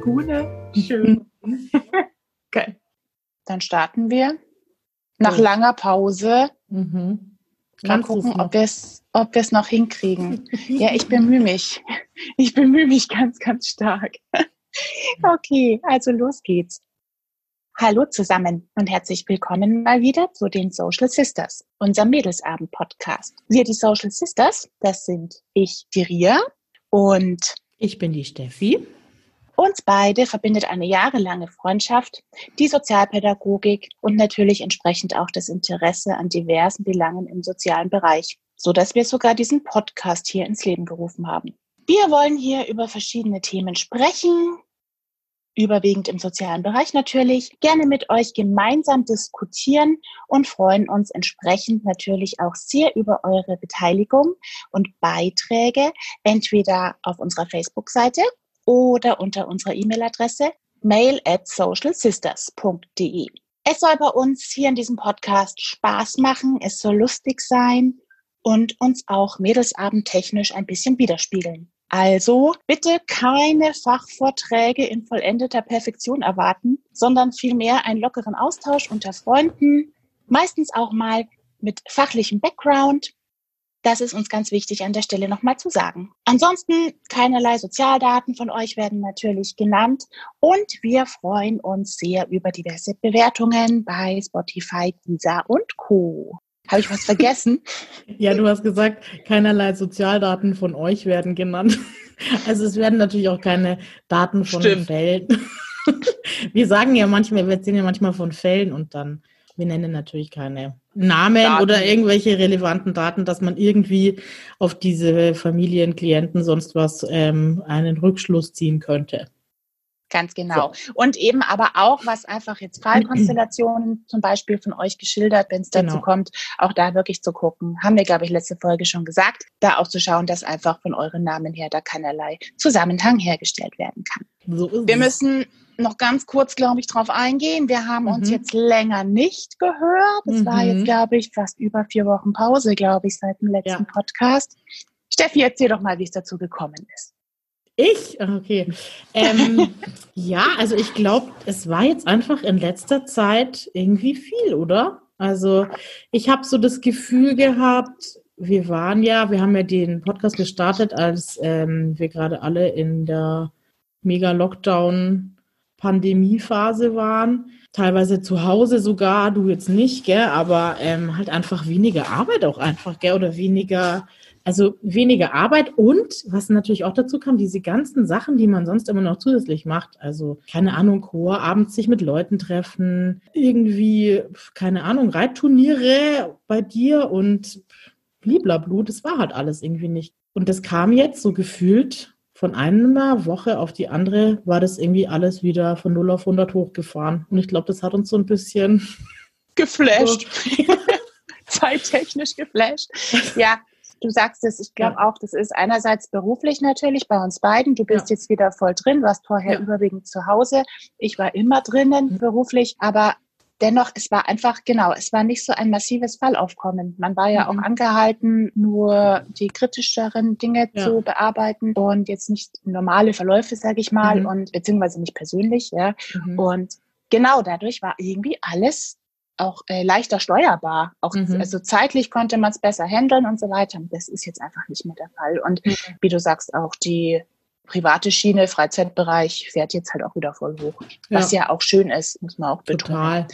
Lagune. Schön. okay. Dann starten wir. Nach So. langer Pause. Mhm. Mal gucken, ob wir es ob wir's noch hinkriegen. Ja, ich bemühe mich. Ich bemühe mich ganz, ganz stark. Okay, also los geht's. Hallo zusammen und herzlich willkommen mal wieder zu den Social Sisters, unserem Mädelsabend-Podcast. Wir, die Social Sisters, das sind ich, die Ria, und Ich bin die Steffi. Uns beide verbindet eine jahrelange Freundschaft, die Sozialpädagogik und natürlich entsprechend auch das Interesse an diversen Belangen im sozialen Bereich, so dass wir sogar diesen Podcast hier ins Leben gerufen haben. Wir wollen hier über verschiedene Themen sprechen, überwiegend im sozialen Bereich natürlich, gerne mit euch gemeinsam diskutieren und freuen uns entsprechend natürlich auch sehr über eure Beteiligung und Beiträge, entweder auf unserer Facebook-Seite oder unter unserer E-Mail-Adresse mail at socialsisters.de. Es soll bei uns hier in diesem Podcast Spaß machen, es soll lustig sein und uns auch mädelsabendtechnisch ein bisschen widerspiegeln. Also bitte keine Fachvorträge in vollendeter Perfektion erwarten, sondern vielmehr einen lockeren Austausch unter Freunden, meistens auch mal mit fachlichem Background. Das ist uns ganz wichtig an der Stelle nochmal zu sagen. Ansonsten keinerlei Sozialdaten von euch werden natürlich genannt und wir freuen uns sehr über diverse Bewertungen bei Spotify, Deezer und Co. Habe ich was vergessen? Ja, du hast gesagt, keinerlei Sozialdaten von euch werden genannt. Also es werden natürlich auch keine Daten von Stimmt. Fällen. Wir sagen ja manchmal, wir erzählen ja manchmal von Fällen und dann, wir nennen natürlich keine Namen Daten. oder irgendwelche relevanten Daten, dass man irgendwie auf diese Familien, Klienten, sonst was ähm, einen Rückschluss ziehen könnte. Ganz genau. Und eben aber auch, was einfach jetzt Fallkonstellationen zum Beispiel von euch geschildert, wenn es dazu Genau. kommt, auch da wirklich zu gucken. Haben wir, glaube ich, letzte Folge schon gesagt, da auch zu schauen, dass einfach von euren Namen her da keinerlei Zusammenhang hergestellt werden kann. So Wir müssen noch ganz kurz, glaube ich, drauf eingehen. Wir haben uns Mhm. jetzt länger nicht gehört. Es war Mhm. jetzt, glaube ich, fast über vier Wochen Pause, glaube ich, seit dem letzten Ja. Podcast. Steffi, erzähl doch mal, wie es dazu gekommen ist. Ich? Ah, Okay. Ähm, ja, also ich glaube, es war jetzt einfach in letzter Zeit irgendwie viel, oder? Also ich habe so das Gefühl gehabt, wir waren ja, wir haben ja den Podcast gestartet, als ähm, wir gerade alle in der Mega-Lockdown-Pandemie-Phase waren. Teilweise zu Hause sogar, du jetzt nicht, gell, aber ähm, halt einfach weniger Arbeit auch einfach, gell, oder weniger also weniger Arbeit und was natürlich auch dazu kam, diese ganzen Sachen, die man sonst immer noch zusätzlich macht. Also keine Ahnung, Chor, abends sich mit Leuten treffen, irgendwie, keine Ahnung, Reitturniere bei dir und bliblablu, das war halt alles irgendwie nicht. Und das kam jetzt so gefühlt von einer Woche auf die andere, war das irgendwie alles wieder von 0 auf 100 hochgefahren. Und ich glaube, das hat uns so ein bisschen Geflasht. Zeittechnisch geflasht. Ja, du sagst es, ich glaube auch, das ist einerseits beruflich natürlich bei uns beiden. Du bist Ja. jetzt wieder voll drin, warst vorher Ja. überwiegend zu Hause. Ich war immer drinnen Mhm. beruflich, aber dennoch, es war einfach, genau, es war nicht so ein massives Fallaufkommen. Man war ja Mhm. auch angehalten, nur die kritischeren Dinge Ja. zu bearbeiten und jetzt nicht normale Verläufe, sage ich mal, Mhm. und beziehungsweise nicht persönlich, ja. Mhm. Und genau dadurch war irgendwie alles auch äh, leichter steuerbar. Auch Mhm. also zeitlich konnte man es besser handeln und so weiter. Und das ist jetzt einfach nicht mehr der Fall. Und Mhm. wie du sagst, auch die private Schiene, Freizeitbereich fährt jetzt halt auch wieder voll hoch. Was ja, auch schön ist, muss man auch betonen. total.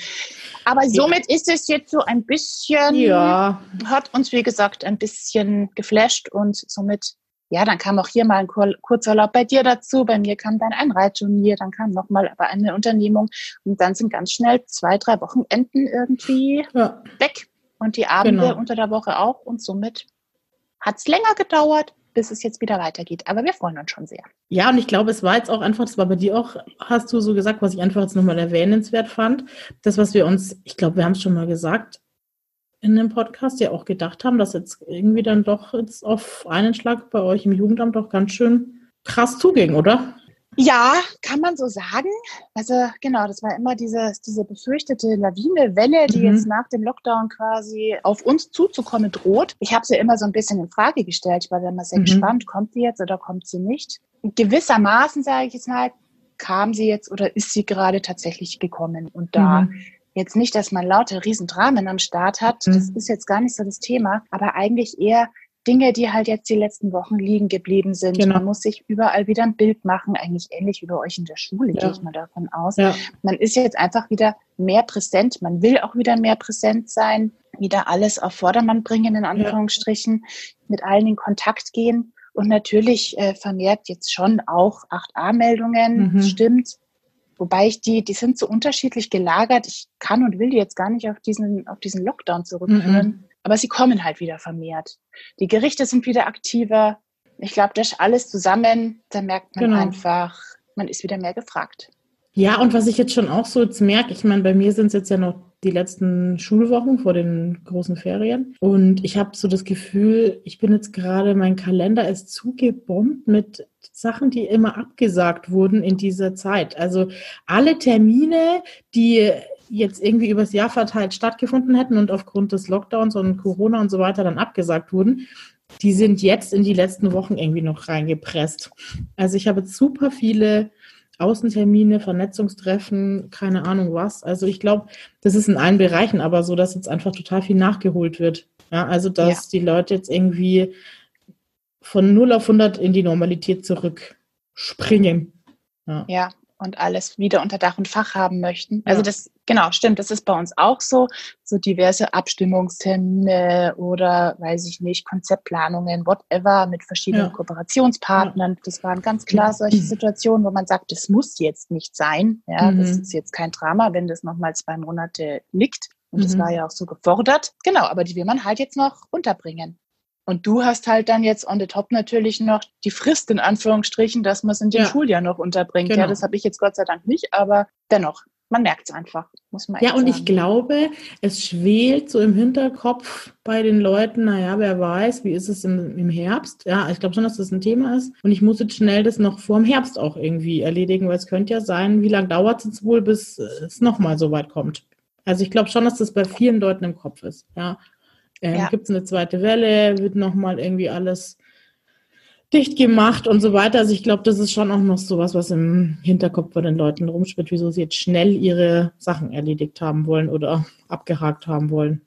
Aber somit ist es jetzt so ein bisschen, Ja, hat uns wie gesagt ein bisschen geflasht und somit ja, dann kam auch hier mal ein Kur Kurzurlaub bei dir dazu. Bei mir kam dann ein Reitturnier, dann kam nochmal aber eine Unternehmung und dann sind ganz schnell zwei, drei Wochenenden irgendwie ja. weg und die Abende Genau. unter der Woche auch und somit hat es länger gedauert, bis es jetzt wieder weitergeht. Aber wir freuen uns schon sehr. Ja, und ich glaube, es war jetzt auch einfach, das war bei dir auch, hast du so gesagt, was ich einfach jetzt nochmal erwähnenswert fand. Das, was wir uns, ich glaube, wir haben es schon mal gesagt, in dem Podcast ja auch gedacht haben, dass jetzt irgendwie dann doch jetzt auf einen Schlag bei euch im Jugendamt doch ganz schön krass zuging, oder? Ja, kann man so sagen. Also genau, das war immer diese, diese befürchtete Lawinewelle, die mhm. jetzt nach dem Lockdown quasi auf uns zuzukommen droht. Ich habe sie immer so ein bisschen in Frage gestellt. Ich war dann immer sehr mhm. gespannt, kommt sie jetzt oder kommt sie nicht? Gewissermaßen, sage ich jetzt mal, kam sie jetzt oder ist sie gerade tatsächlich gekommen. Und da mhm. jetzt nicht, dass man lauter Riesendramen am Start hat, das mhm. ist jetzt gar nicht so das Thema, aber eigentlich eher Dinge, die halt jetzt die letzten Wochen liegen geblieben sind. Genau. Man muss sich überall wieder ein Bild machen, eigentlich ähnlich wie bei euch in der Schule, ja. gehe ich mal davon aus. Ja. Man ist jetzt einfach wieder mehr präsent, man will auch wieder mehr präsent sein, wieder alles auf Vordermann bringen, in Anführungsstrichen, ja. mit allen in Kontakt gehen und natürlich äh, vermehrt jetzt schon auch 8a-Meldungen, mhm. stimmt. Wobei ich die, die sind so unterschiedlich gelagert. Ich kann und will die jetzt gar nicht auf diesen, auf diesen Lockdown zurückführen. Mhm. Aber sie kommen halt wieder vermehrt. Die Gerichte sind wieder aktiver. Ich glaube, das alles zusammen, da merkt man genau. einfach, man ist wieder mehr gefragt. Ja, und was ich jetzt schon auch so jetzt merke, ich meine, bei mir sind es jetzt ja noch die letzten Schulwochen vor den großen Ferien. Und ich habe so das Gefühl, ich bin jetzt gerade, mein Kalender ist zugebombt mit Sachen, die immer abgesagt wurden in dieser Zeit. Also alle Termine, die jetzt irgendwie übers Jahr verteilt stattgefunden hätten und aufgrund des Lockdowns und Corona und so weiter dann abgesagt wurden, die sind jetzt in die letzten Wochen irgendwie noch reingepresst. Also ich habe super viele Außentermine, Vernetzungstreffen, keine Ahnung was. Also ich glaube, das ist in allen Bereichen aber so, dass jetzt einfach total viel nachgeholt wird. Ja, also dass ja. die Leute jetzt irgendwie von 0 auf 100 in die Normalität zurückspringen. Ja. ja, und alles wieder unter Dach und Fach haben möchten. Also das, genau, stimmt, das ist bei uns auch so. So diverse Abstimmungstermine oder, weiß ich nicht, Konzeptplanungen, whatever, mit verschiedenen ja. Kooperationspartnern. Ja. Das waren ganz klar solche Situationen, wo man sagt, das muss jetzt nicht sein. Ja, mhm. das ist jetzt kein Drama, wenn das nochmal zwei Monate liegt. Und mhm. das war ja auch so gefordert. Genau, aber die will man halt jetzt noch unterbringen. Und du hast halt dann jetzt on the top natürlich noch die Frist in Anführungsstrichen, dass man es in dem ja. Schuljahr noch unterbringt. Genau. Ja, das habe ich jetzt Gott sei Dank nicht, aber dennoch, man merkt es einfach, muss man Ja, und sagen. ich glaube, es schwelt so im Hinterkopf bei den Leuten, naja, wer weiß, wie ist es im, im Herbst? Ja, ich glaube schon, dass das ein Thema ist. Und ich muss jetzt schnell das noch vor dem Herbst auch irgendwie erledigen, weil es könnte ja sein, wie lange dauert es jetzt wohl, bis es nochmal so weit kommt. Also ich glaube schon, dass das bei vielen Leuten im Kopf ist. Ja, ähm, ja. Gibt es eine zweite Welle? Wird nochmal irgendwie alles dicht gemacht und so weiter. Also ich glaube, das ist schon auch noch so was, was im Hinterkopf bei den Leuten rumspielt, wieso sie jetzt schnell ihre Sachen erledigt haben wollen oder abgehakt haben wollen.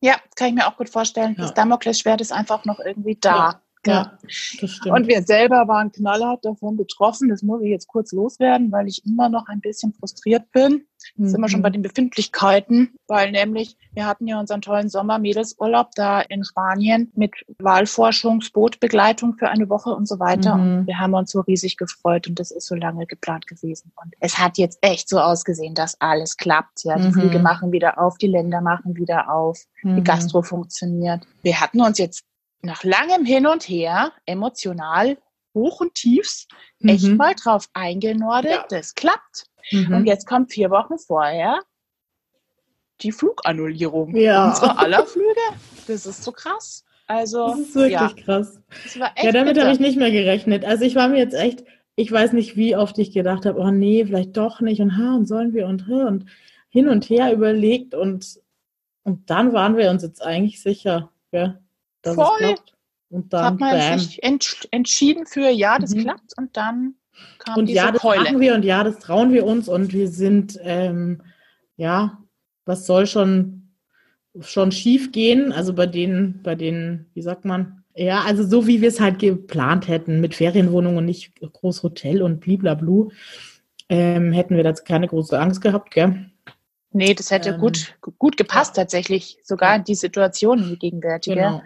Ja, kann ich mir auch gut vorstellen. Ja. Das Damoklesschwert ist einfach noch irgendwie da. Ja. Das stimmt. Und wir selber waren knallhart davon betroffen. Das muss ich jetzt kurz loswerden, weil ich immer noch ein bisschen frustriert bin. Mhm. Sind wir schon bei den Befindlichkeiten, weil nämlich wir hatten ja unseren tollen Sommer-Mädelsurlaub da in Spanien mit Wahlforschungsbootbegleitung für eine Woche und so weiter. Mhm. Und wir haben uns so riesig gefreut und das ist so lange geplant gewesen. Und es hat jetzt echt so ausgesehen, dass alles klappt. Ja, die mhm. Flüge machen wieder auf, die Länder machen wieder auf, die mhm. Gastro funktioniert. Wir hatten uns jetzt nach langem Hin und Her emotional hoch und tiefs mhm. echt mal drauf eingenordet, ja. das klappt. Mhm. Und jetzt kommt vier Wochen vorher die Flugannullierung ja. unserer aller Flüge. Das ist so krass. Also, das ist wirklich ja. krass. ja, damit habe ich nicht mehr gerechnet. Also ich war mir jetzt echt, ich weiß nicht, wie oft ich gedacht habe, oh nee, vielleicht doch nicht und ha, und sollen wir und und hin und her überlegt und und dann waren wir uns jetzt eigentlich sicher. Ja dass Voll. es klappt. Und dann hat man bam. sich entschieden für, ja, das mhm. klappt und dann kam Und ja, das Keule. machen wir und ja, das trauen wir uns und wir sind, ähm, ja, was soll schon, schon schief gehen? Also bei denen, bei denen, wie sagt man, ja, also so wie wir es halt geplant hätten, mit Ferienwohnungen und nicht groß Hotel und bliblablu, ähm, hätten wir da keine große Angst gehabt, gell? Nee, das hätte ähm, gut, gut gepasst ja. tatsächlich, sogar in die Situation, die gegenwärtige. Genau.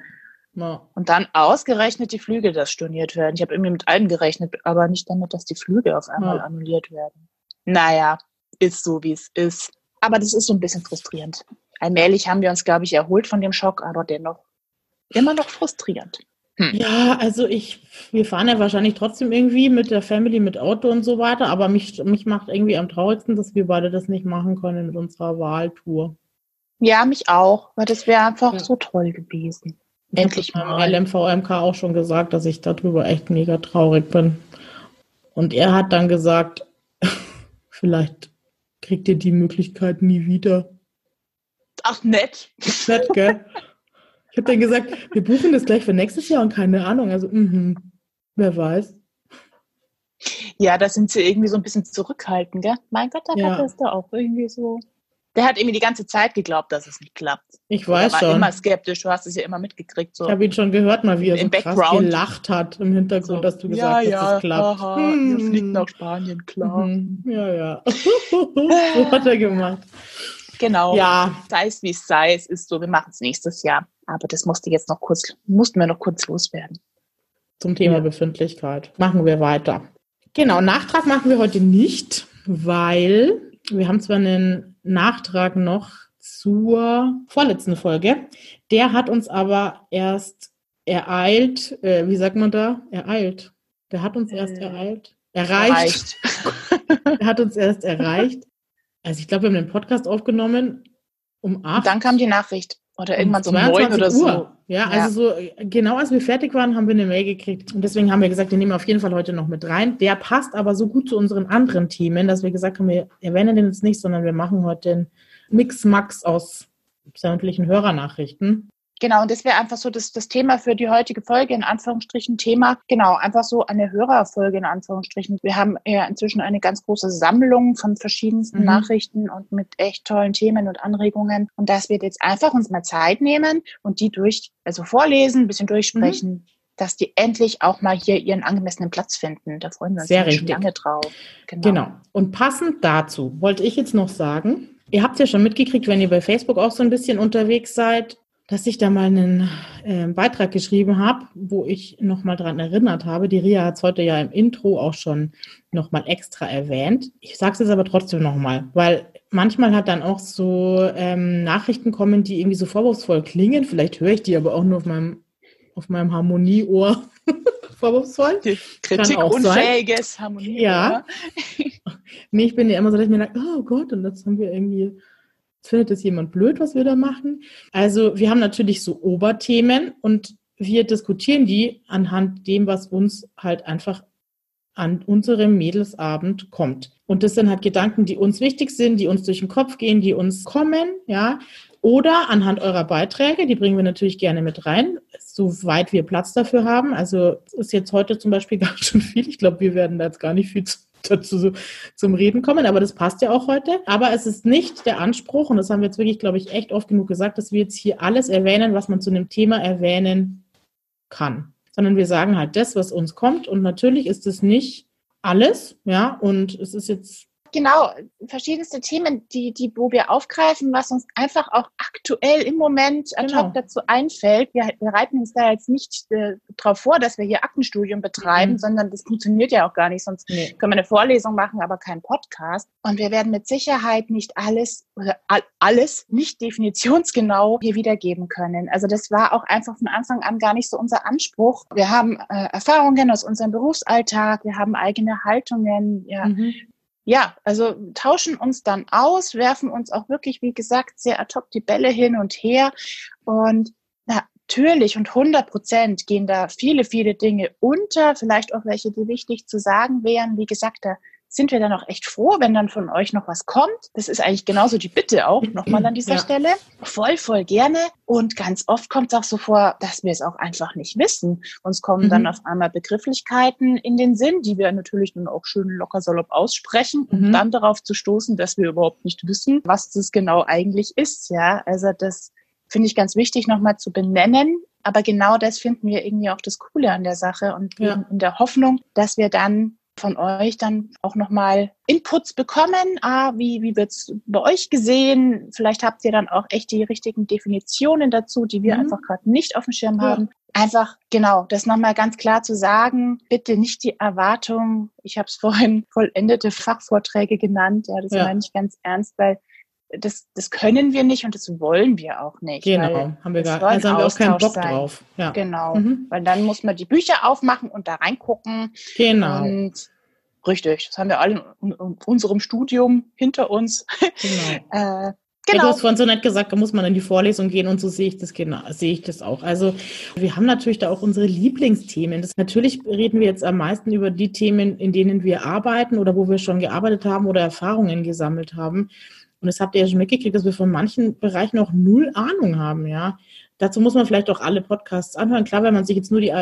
Ja. Und dann ausgerechnet die Flüge, das storniert werden. Ich habe irgendwie mit allem gerechnet, aber nicht damit, dass die Flüge auf einmal ja. annulliert werden. Naja, ist so, wie es ist. Aber das ist so ein bisschen frustrierend. Allmählich haben wir uns, glaube ich, erholt von dem Schock, aber dennoch immer noch frustrierend. Hm. Ja, also ich, wir fahren ja wahrscheinlich trotzdem irgendwie mit der Family, mit Auto und so weiter, aber mich, mich macht irgendwie am traurigsten, dass wir beide das nicht machen können mit unserer Wahltour. Ja, mich auch, weil das wäre einfach ja. so toll gewesen. Endlich mal. LMVMK auch schon gesagt, dass ich darüber echt mega traurig bin. Und er hat dann gesagt, vielleicht kriegt ihr die Möglichkeit nie wieder. Ach, nett. Nett, gell? Ich habe dann gesagt, wir buchen das gleich für nächstes Jahr und keine Ahnung. Also, mh, wer weiß. Ja, da sind sie irgendwie so ein bisschen zurückhaltend, gell? Mein Gott, da ja. hat das da auch irgendwie so. Der hat irgendwie die ganze Zeit geglaubt, dass es nicht klappt. Ich weiß er war schon. immer skeptisch, du hast es ja immer mitgekriegt. So. Ich habe ihn schon gehört, mal wie er Im so krass gelacht hat im Hintergrund, so, dass du gesagt ja, hast, ja, es klappt. Haha, hm. Ihr fliegt nach Spanien, klar. Mhm. Ja, ja. so hat er gemacht. Genau. Ja. Sei es wie es sei, es ist so, wir machen es nächstes Jahr. Aber das musste jetzt noch kurz, mussten wir noch kurz loswerden. Zum Thema ja. Befindlichkeit. Machen wir weiter. Genau, Nachtrag machen wir heute nicht, weil wir haben zwar einen Nachtrag noch zur vorletzten Folge. Der hat uns aber erst ereilt, äh, wie sagt man da? Ereilt. Der hat uns erst äh, ereilt. Erreicht. erreicht. er hat uns erst erreicht. Also ich glaube, wir haben den Podcast aufgenommen um acht. Dann kam die Nachricht. Oder irgendwann um so neun oder Uhr. so. Ja, ja, also so genau als wir fertig waren, haben wir eine Mail gekriegt. Und deswegen haben wir gesagt, wir nehmen auf jeden Fall heute noch mit rein. Der passt aber so gut zu unseren anderen Themen, dass wir gesagt haben, wir erwähnen den jetzt nicht, sondern wir machen heute den Mix-Max aus sämtlichen Hörernachrichten. Genau, und das wäre einfach so das, das Thema für die heutige Folge, in Anführungsstrichen Thema. Genau, einfach so eine Hörerfolge, in Anführungsstrichen. Wir haben ja inzwischen eine ganz große Sammlung von verschiedensten mhm. Nachrichten und mit echt tollen Themen und Anregungen. Und das wird jetzt einfach uns mal Zeit nehmen und die durch, also vorlesen, ein bisschen durchsprechen. Mhm dass die endlich auch mal hier ihren angemessenen Platz finden. Da freuen wir uns Sehr schon lange drauf. Genau. genau. Und passend dazu wollte ich jetzt noch sagen, ihr habt ja schon mitgekriegt, wenn ihr bei Facebook auch so ein bisschen unterwegs seid, dass ich da mal einen äh, Beitrag geschrieben habe, wo ich nochmal dran erinnert habe. Die Ria hat es heute ja im Intro auch schon nochmal extra erwähnt. Ich sage es jetzt aber trotzdem nochmal, weil manchmal hat dann auch so ähm, Nachrichten kommen, die irgendwie so vorwurfsvoll klingen. Vielleicht höre ich die aber auch nur auf meinem, auf meinem Harmonieohr vorwurfsvoll. Kritikunfähiges Harmonieohr. Ja. nee, ich bin ja immer so, dass ich mir denke, oh Gott, und das haben wir irgendwie findet es jemand blöd, was wir da machen? Also wir haben natürlich so Oberthemen und wir diskutieren die anhand dem, was uns halt einfach an unserem Mädelsabend kommt. Und das sind halt Gedanken, die uns wichtig sind, die uns durch den Kopf gehen, die uns kommen, ja. Oder anhand eurer Beiträge, die bringen wir natürlich gerne mit rein, soweit wir Platz dafür haben. Also ist jetzt heute zum Beispiel gar schon viel. Ich glaube, wir werden da jetzt gar nicht viel zu dazu zum Reden kommen, aber das passt ja auch heute. Aber es ist nicht der Anspruch, und das haben wir jetzt wirklich, glaube ich, echt oft genug gesagt, dass wir jetzt hier alles erwähnen, was man zu einem Thema erwähnen kann. Sondern wir sagen halt das, was uns kommt. Und natürlich ist es nicht alles, ja, und es ist jetzt Genau, verschiedenste Themen, die, die, wo wir aufgreifen, was uns einfach auch aktuell im Moment ad hoc genau. dazu einfällt. Wir, wir reiten uns da jetzt nicht äh, darauf vor, dass wir hier Aktenstudium betreiben, mhm. sondern das funktioniert ja auch gar nicht. Sonst nee. können wir eine Vorlesung machen, aber keinen Podcast. Und wir werden mit Sicherheit nicht alles oder alles nicht definitionsgenau hier wiedergeben können. Also das war auch einfach von Anfang an gar nicht so unser Anspruch. Wir haben äh, Erfahrungen aus unserem Berufsalltag, wir haben eigene Haltungen, ja. Mhm ja, also tauschen uns dann aus, werfen uns auch wirklich, wie gesagt, sehr ad hoc die Bälle hin und her. Und natürlich und 100 Prozent gehen da viele, viele Dinge unter, vielleicht auch welche, die wichtig zu sagen wären. Wie gesagt, da sind wir dann auch echt froh, wenn dann von euch noch was kommt. Das ist eigentlich genauso die Bitte auch nochmal an dieser ja. Stelle. Voll, voll gerne. Und ganz oft kommt es auch so vor, dass wir es auch einfach nicht wissen. Uns kommen mhm. dann auf einmal Begrifflichkeiten in den Sinn, die wir natürlich nun auch schön locker salopp aussprechen, um mhm. dann darauf zu stoßen, dass wir überhaupt nicht wissen, was das genau eigentlich ist. Ja, also das finde ich ganz wichtig nochmal zu benennen. Aber genau das finden wir irgendwie auch das Coole an der Sache und ja. in der Hoffnung, dass wir dann von euch dann auch nochmal Inputs bekommen. Ah, wie, wie wird's bei euch gesehen? Vielleicht habt ihr dann auch echt die richtigen Definitionen dazu, die wir mhm. einfach gerade nicht auf dem Schirm ja. haben. Einfach, genau, das nochmal ganz klar zu sagen, bitte nicht die Erwartung, ich habe es vorhin vollendete Fachvorträge genannt, ja, das ja. meine ich ganz ernst, weil das, das können wir nicht und das wollen wir auch nicht. Genau, haben wir gar also haben wir auch keinen Bock sein. drauf. Ja. Genau, mhm. weil dann muss man die Bücher aufmachen und da reingucken. Genau. Und richtig, das haben wir alle in, unserem Studium hinter uns. Genau. äh, Genau. Du hast vorhin so nett gesagt, da muss man in die Vorlesung gehen und so sehe ich das genau, sehe ich das auch. Also wir haben natürlich da auch unsere Lieblingsthemen. Das, natürlich reden wir jetzt am meisten über die Themen, in denen wir arbeiten oder wo wir schon gearbeitet haben oder Erfahrungen gesammelt haben. Und das habt ihr ja schon mitgekriegt, dass wir von manchen Bereichen auch null Ahnung haben, ja. Dazu muss man vielleicht auch alle Podcasts anhören. Klar, wenn man sich jetzt nur die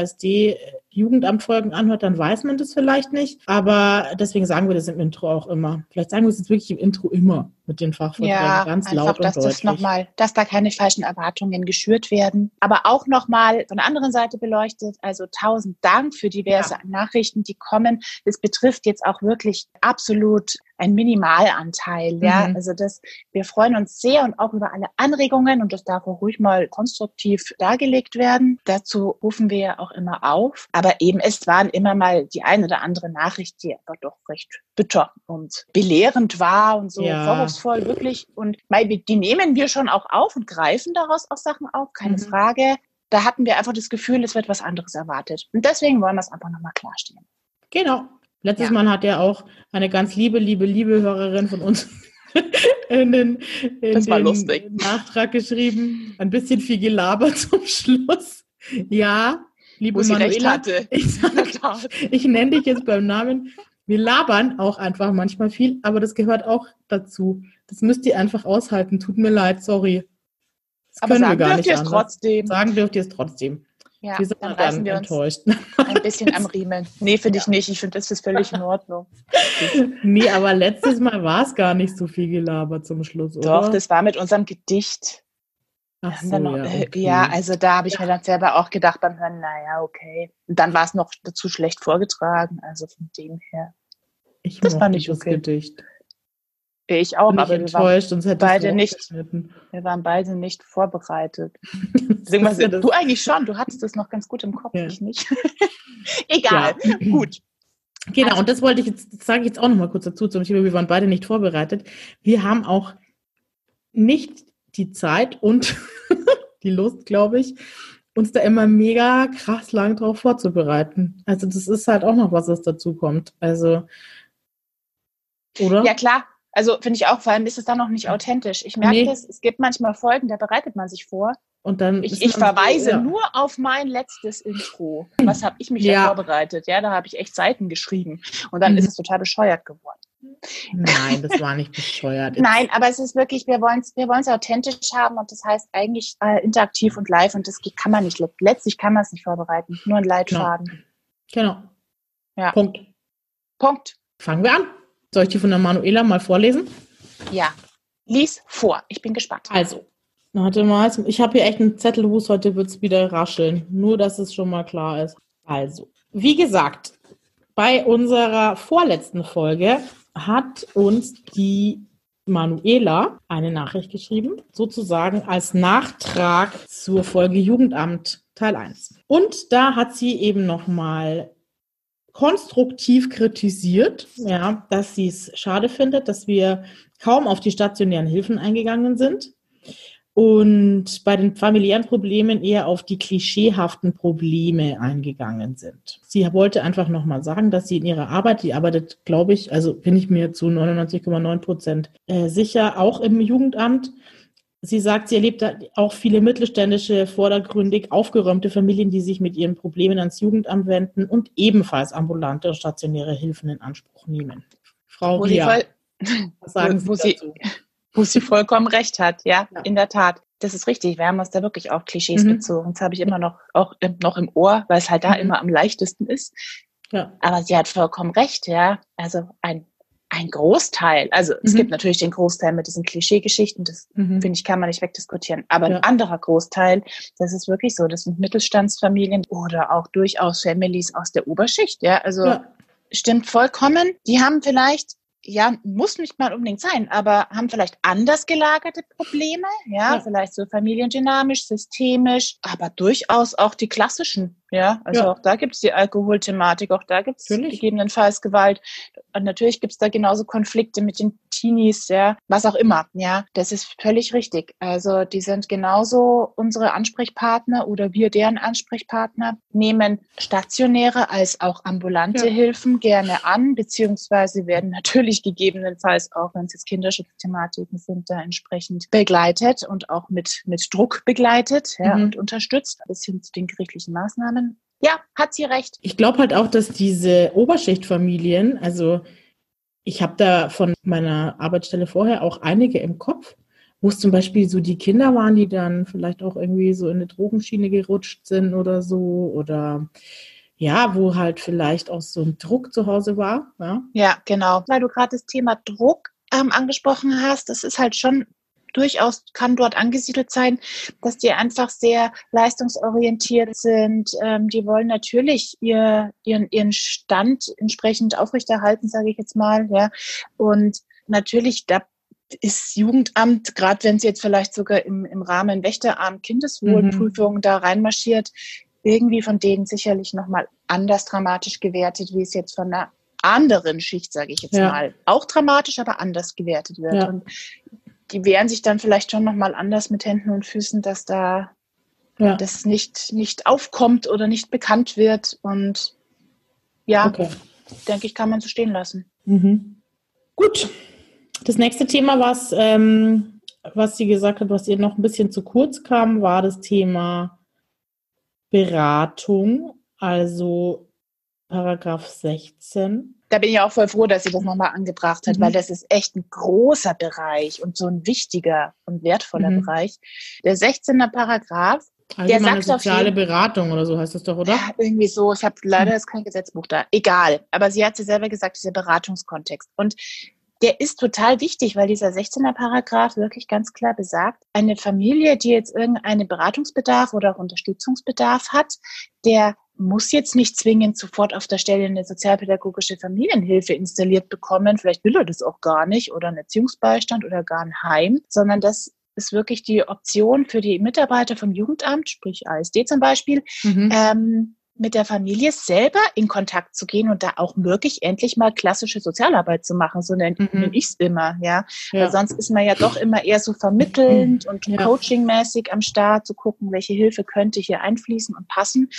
ASD-Jugendamtfolgen anhört, dann weiß man das vielleicht nicht. Aber deswegen sagen wir das im Intro auch immer. Vielleicht sagen wir es jetzt wirklich im Intro immer mit den Fachvorträgen ja, ganz einfach, laut und dass deutlich. Das noch mal, dass da keine falschen Erwartungen geschürt werden. Aber auch nochmal von der anderen Seite beleuchtet. Also tausend Dank für diverse ja. Nachrichten, die kommen. Das betrifft jetzt auch wirklich absolut ein Minimalanteil. Ja, mhm. also das, wir freuen uns sehr und auch über alle Anregungen und das darf auch ruhig mal konstruktiv dargelegt werden. Dazu rufen wir ja auch immer auf. Aber eben es waren immer mal die eine oder andere Nachricht, die aber doch recht bitter und belehrend war und so ja. vorwurfsvoll wirklich. Und die nehmen wir schon auch auf und greifen daraus auch Sachen auf, keine mhm. Frage. Da hatten wir einfach das Gefühl, es wird was anderes erwartet. Und deswegen wollen wir es einfach nochmal klarstellen. Genau, Letztes ja. Mal hat ja auch eine ganz liebe, liebe, liebe Hörerin von uns in den, in den Nachtrag geschrieben. Ein bisschen viel gelabert zum Schluss. Ja, liebe Wo Manuela, ich, sag, ich nenne dich jetzt beim Namen. Wir labern auch einfach manchmal viel, aber das gehört auch dazu. Das müsst ihr einfach aushalten. Tut mir leid, sorry. Das aber sagen dürft ihr es trotzdem. Sagen dürft ihr es trotzdem. Ja, wir sind dann reißen wir enttäuscht. ein bisschen am Riemen. Nee, finde ich nicht. Ich finde, das ist völlig in Ordnung. nee, aber letztes Mal war es gar nicht so viel gelabert zum Schluss, oder? Doch, das war mit unserem Gedicht. Ach so, noch, ja, äh, okay. ja, also da habe ich ja. mir dann selber auch gedacht beim Hören, naja, okay. Und dann war es noch dazu schlecht vorgetragen, also von dem her. Ich das war nicht okay. Gedicht. Ich auch, aber wir waren beide nicht. Wir waren beide nicht vorbereitet. ja du eigentlich schon, du hattest das noch ganz gut im Kopf, ja. ich nicht. Egal, ja. gut. Genau, also, und das wollte ich jetzt, sage ich jetzt auch noch mal kurz dazu zum Thema, wir waren beide nicht vorbereitet. Wir haben auch nicht die Zeit und die Lust, glaube ich, uns da immer mega krass lang drauf vorzubereiten. Also das ist halt auch noch was, was dazu kommt. Also, oder? Ja, klar. Also finde ich auch, vor allem ist es dann noch nicht authentisch. Ich merke nee. es, es gibt manchmal Folgen, da bereitet man sich vor. Und dann ich, ich verweise ja. nur auf mein letztes Intro. Was habe ich mich ja. da vorbereitet? Ja, da habe ich echt Seiten geschrieben. Und dann mhm. ist es total bescheuert geworden. Nein, das war nicht bescheuert. Nein, aber es ist wirklich, wir wollen es wir wollen's authentisch haben und das heißt eigentlich äh, interaktiv und live und das kann man nicht, letztlich kann man es nicht vorbereiten. Nur ein Leitfaden. Genau. genau. Ja. Punkt. Punkt. Fangen wir an. Soll ich die von der Manuela mal vorlesen? Ja, lies vor. Ich bin gespannt. Also, warte mal. Ich habe hier echt einen Zettelhus. Heute wird es wieder rascheln. Nur, dass es schon mal klar ist. Also, wie gesagt, bei unserer vorletzten Folge hat uns die Manuela eine Nachricht geschrieben, sozusagen als Nachtrag zur Folge Jugendamt Teil 1. Und da hat sie eben nochmal konstruktiv kritisiert, ja, dass sie es schade findet, dass wir kaum auf die stationären Hilfen eingegangen sind und bei den familiären Problemen eher auf die klischeehaften Probleme eingegangen sind. Sie wollte einfach nochmal sagen, dass sie in ihrer Arbeit, die arbeitet, glaube ich, also bin ich mir zu 99,9 Prozent äh, sicher, auch im Jugendamt, Sie sagt, sie erlebt auch viele mittelständische, vordergründig aufgeräumte Familien, die sich mit ihren Problemen ans Jugendamt wenden und ebenfalls ambulante und stationäre Hilfen in Anspruch nehmen. Frau Ria, was sagen Sie dazu? Sie, wo sie vollkommen recht hat, ja, ja, in der Tat. Das ist richtig. Wir haben uns da wirklich auf Klischees mhm. bezogen. Das habe ich immer noch, auch noch im Ohr, weil es halt da mhm. immer am leichtesten ist. Ja. Aber sie hat vollkommen recht, ja. Also ein ein Großteil, also es mhm. gibt natürlich den Großteil mit diesen Klischeegeschichten, das mhm. finde ich, kann man nicht wegdiskutieren. Aber ja. ein anderer Großteil, das ist wirklich so, das sind Mittelstandsfamilien oder auch durchaus Families aus der Oberschicht, ja. Also stimmt vollkommen. Die haben vielleicht ja, muss nicht mal unbedingt sein, aber haben vielleicht anders gelagerte Probleme, ja, ja, vielleicht so familiendynamisch, systemisch, aber durchaus auch die klassischen Ja, also ja. auch da gibt es die Alkoholthematik, auch da gibt es gegebenenfalls Gewalt. Und natürlich gibt es da genauso Konflikte mit den Teenies, ja, was auch immer. Ja, das ist völlig richtig. Also die sind genauso unsere Ansprechpartner oder wir deren Ansprechpartner, nehmen stationäre als auch ambulante ja. Hilfen gerne an, beziehungsweise werden natürlich gegebenenfalls auch, wenn es jetzt Kinderschutzthematiken sind, da entsprechend begleitet und auch mit, mit Druck begleitet ja, mhm. und unterstützt, bis hin zu den gerichtlichen Maßnahmen. Ja, hat sie recht. Ich glaube halt auch, dass diese Oberschichtfamilien, also ich habe da von meiner Arbeitsstelle vorher auch einige im Kopf, wo es zum Beispiel so die Kinder waren, die dann vielleicht auch irgendwie so in eine Drogenschiene gerutscht sind oder so oder ja, wo halt vielleicht auch so ein Druck zu Hause war. Ja, ja genau. Weil du gerade das Thema Druck ähm, angesprochen hast, das ist halt schon durchaus kann dort angesiedelt sein, dass die einfach sehr leistungsorientiert sind. Ähm, die wollen natürlich ihr, ihren, ihren Stand entsprechend aufrechterhalten, sage ich jetzt mal. Ja. Und natürlich, da ist Jugendamt, gerade wenn es jetzt vielleicht sogar im, im Rahmen Wächteramt Kindeswohlprüfungen mhm. da reinmarschiert, irgendwie von denen sicherlich nochmal anders dramatisch gewertet, wie es jetzt von einer anderen Schicht, sage ich jetzt ja. mal, auch dramatisch, aber anders gewertet wird. Ja. Und die wehren sich dann vielleicht schon nochmal anders mit Händen und Füßen, dass da ja. das nicht, nicht aufkommt oder nicht bekannt wird. Und ja, okay. denke ich, kann man so stehen lassen. Mhm. Gut. Das nächste Thema, was, ähm, was sie gesagt hat, was ihr noch ein bisschen zu kurz kam, war das Thema Beratung, also Paragraph 16 da bin ich auch voll froh, dass sie das nochmal angebracht hat, mhm. weil das ist echt ein großer Bereich und so ein wichtiger und wertvoller mhm. Bereich. Der 16. Paragraph, also der sagt soziale Beratung oder so heißt das doch, oder? Ja, irgendwie so. Ich habe leider mhm. ist kein Gesetzbuch da. Egal. Aber sie hat sie selber gesagt, dieser Beratungskontext. Und der ist total wichtig, weil dieser 16er Paragraph wirklich ganz klar besagt, eine Familie, die jetzt irgendeinen Beratungsbedarf oder auch Unterstützungsbedarf hat, der muss jetzt nicht zwingend sofort auf der Stelle eine sozialpädagogische Familienhilfe installiert bekommen. Vielleicht will er das auch gar nicht oder einen Erziehungsbeistand oder gar ein Heim, sondern das ist wirklich die Option für die Mitarbeiter vom Jugendamt, sprich ASD zum Beispiel, mhm. ähm, mit der Familie selber in Kontakt zu gehen und da auch wirklich endlich mal klassische Sozialarbeit zu machen. So nenne mhm. ich es immer, ja? ja. Weil sonst ist man ja doch immer eher so vermittelnd mhm. und ja. coachingmäßig am Start, zu gucken, welche Hilfe könnte hier einfließen und passen.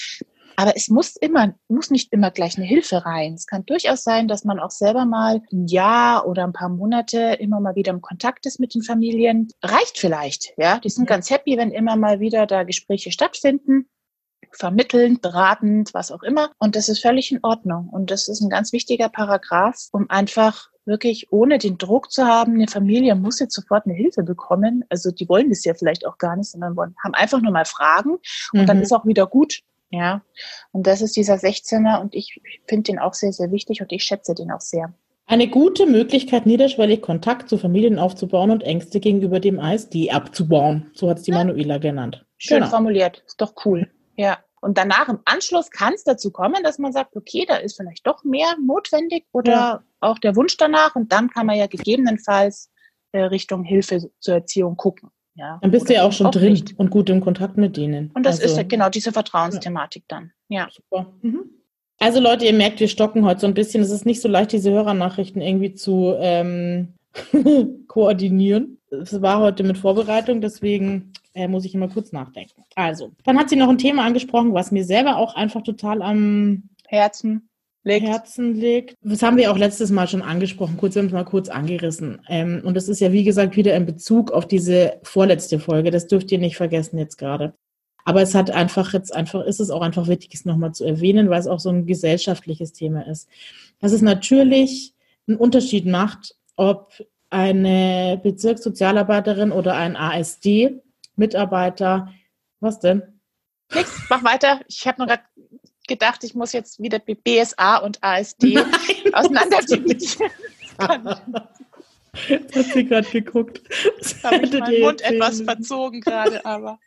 Aber es muss immer, muss nicht immer gleich eine Hilfe rein. Es kann durchaus sein, dass man auch selber mal ein Jahr oder ein paar Monate immer mal wieder im Kontakt ist mit den Familien. Reicht vielleicht, ja. Die sind mhm. ganz happy, wenn immer mal wieder da Gespräche stattfinden vermittelnd, beratend, was auch immer. Und das ist völlig in Ordnung. Und das ist ein ganz wichtiger Paragraph, um einfach wirklich ohne den Druck zu haben, eine Familie muss jetzt sofort eine Hilfe bekommen. Also die wollen das ja vielleicht auch gar nicht, sondern wollen, haben einfach nur mal Fragen und mhm. dann ist auch wieder gut. Ja, und das ist dieser 16er und ich finde den auch sehr, sehr wichtig und ich schätze den auch sehr. Eine gute Möglichkeit, niederschwellig Kontakt zu Familien aufzubauen und Ängste gegenüber dem ISD abzubauen. So hat es die ja. Manuela genannt. Schön genau. formuliert. Ist doch cool. Ja. Und danach im Anschluss kann es dazu kommen, dass man sagt, okay, da ist vielleicht doch mehr notwendig oder ja. auch der Wunsch danach. Und dann kann man ja gegebenenfalls äh, Richtung Hilfe zur Erziehung gucken. Ja, dann bist du ja auch schon auch drin nicht. und gut im Kontakt mit denen. Und das also, ist genau diese Vertrauensthematik ja. dann. Ja. Super. Mhm. Also Leute, ihr merkt, wir stocken heute so ein bisschen. Es ist nicht so leicht, diese Hörernachrichten irgendwie zu ähm, koordinieren. Es war heute mit Vorbereitung, deswegen äh, muss ich immer kurz nachdenken. Also, dann hat sie noch ein Thema angesprochen, was mir selber auch einfach total am Herzen liegt. Herzen liegt. Das haben wir auch letztes Mal schon angesprochen, kurz, wir haben es mal kurz angerissen. Ähm, und das ist ja, wie gesagt, wieder in Bezug auf diese vorletzte Folge. Das dürft ihr nicht vergessen jetzt gerade. Aber es hat einfach jetzt einfach, ist es auch einfach wichtig, es nochmal zu erwähnen, weil es auch so ein gesellschaftliches Thema ist. Dass es natürlich einen Unterschied macht, ob eine Bezirkssozialarbeiterin oder ein ASD-Mitarbeiter, was denn? Nix, mach weiter. Ich habe nur gerade gedacht, ich muss jetzt wieder BSA und ASD Nein. auseinander dividieren. Jetzt hat sie gerade geguckt. Das habe ich meinen Mund etwas verzogen gerade, aber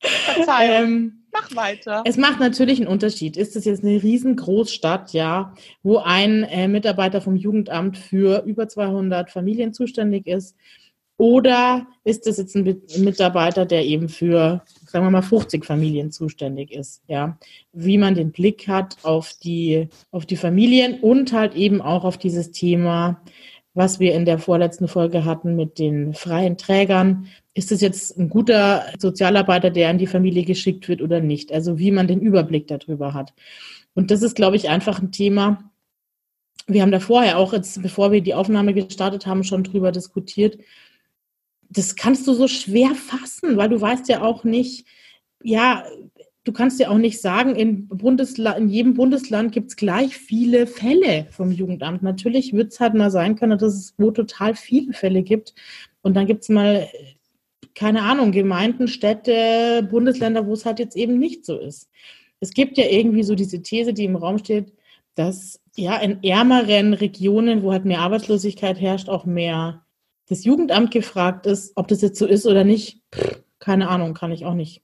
Verzeihung. Ähm, Mach weiter. Es macht natürlich einen Unterschied. Ist das jetzt eine riesengroßstadt, ja, wo ein äh, Mitarbeiter vom Jugendamt für über 200 Familien zuständig ist? Oder ist das jetzt ein Mitarbeiter, der eben für sagen wir mal, 50 Familien zuständig ist, ja. Wie man den Blick hat auf die, auf die Familien und halt eben auch auf dieses Thema, was wir in der vorletzten Folge hatten mit den freien Trägern. Ist es jetzt ein guter Sozialarbeiter, der in die Familie geschickt wird oder nicht? Also wie man den Überblick darüber hat. Und das ist, glaube ich, einfach ein Thema. Wir haben da vorher auch jetzt, bevor wir die Aufnahme gestartet haben, schon drüber diskutiert. Das kannst du so schwer fassen, weil du weißt ja auch nicht, ja, du kannst ja auch nicht sagen, in, Bundesla in jedem Bundesland gibt es gleich viele Fälle vom Jugendamt. Natürlich wird es halt mal sein können, dass es wo total viele Fälle gibt. Und dann gibt es mal, keine Ahnung, Gemeinden, Städte, Bundesländer, wo es halt jetzt eben nicht so ist. Es gibt ja irgendwie so diese These, die im Raum steht, dass ja in ärmeren Regionen, wo halt mehr Arbeitslosigkeit herrscht, auch mehr das Jugendamt gefragt ist, ob das jetzt so ist oder nicht. Keine Ahnung, kann ich auch nicht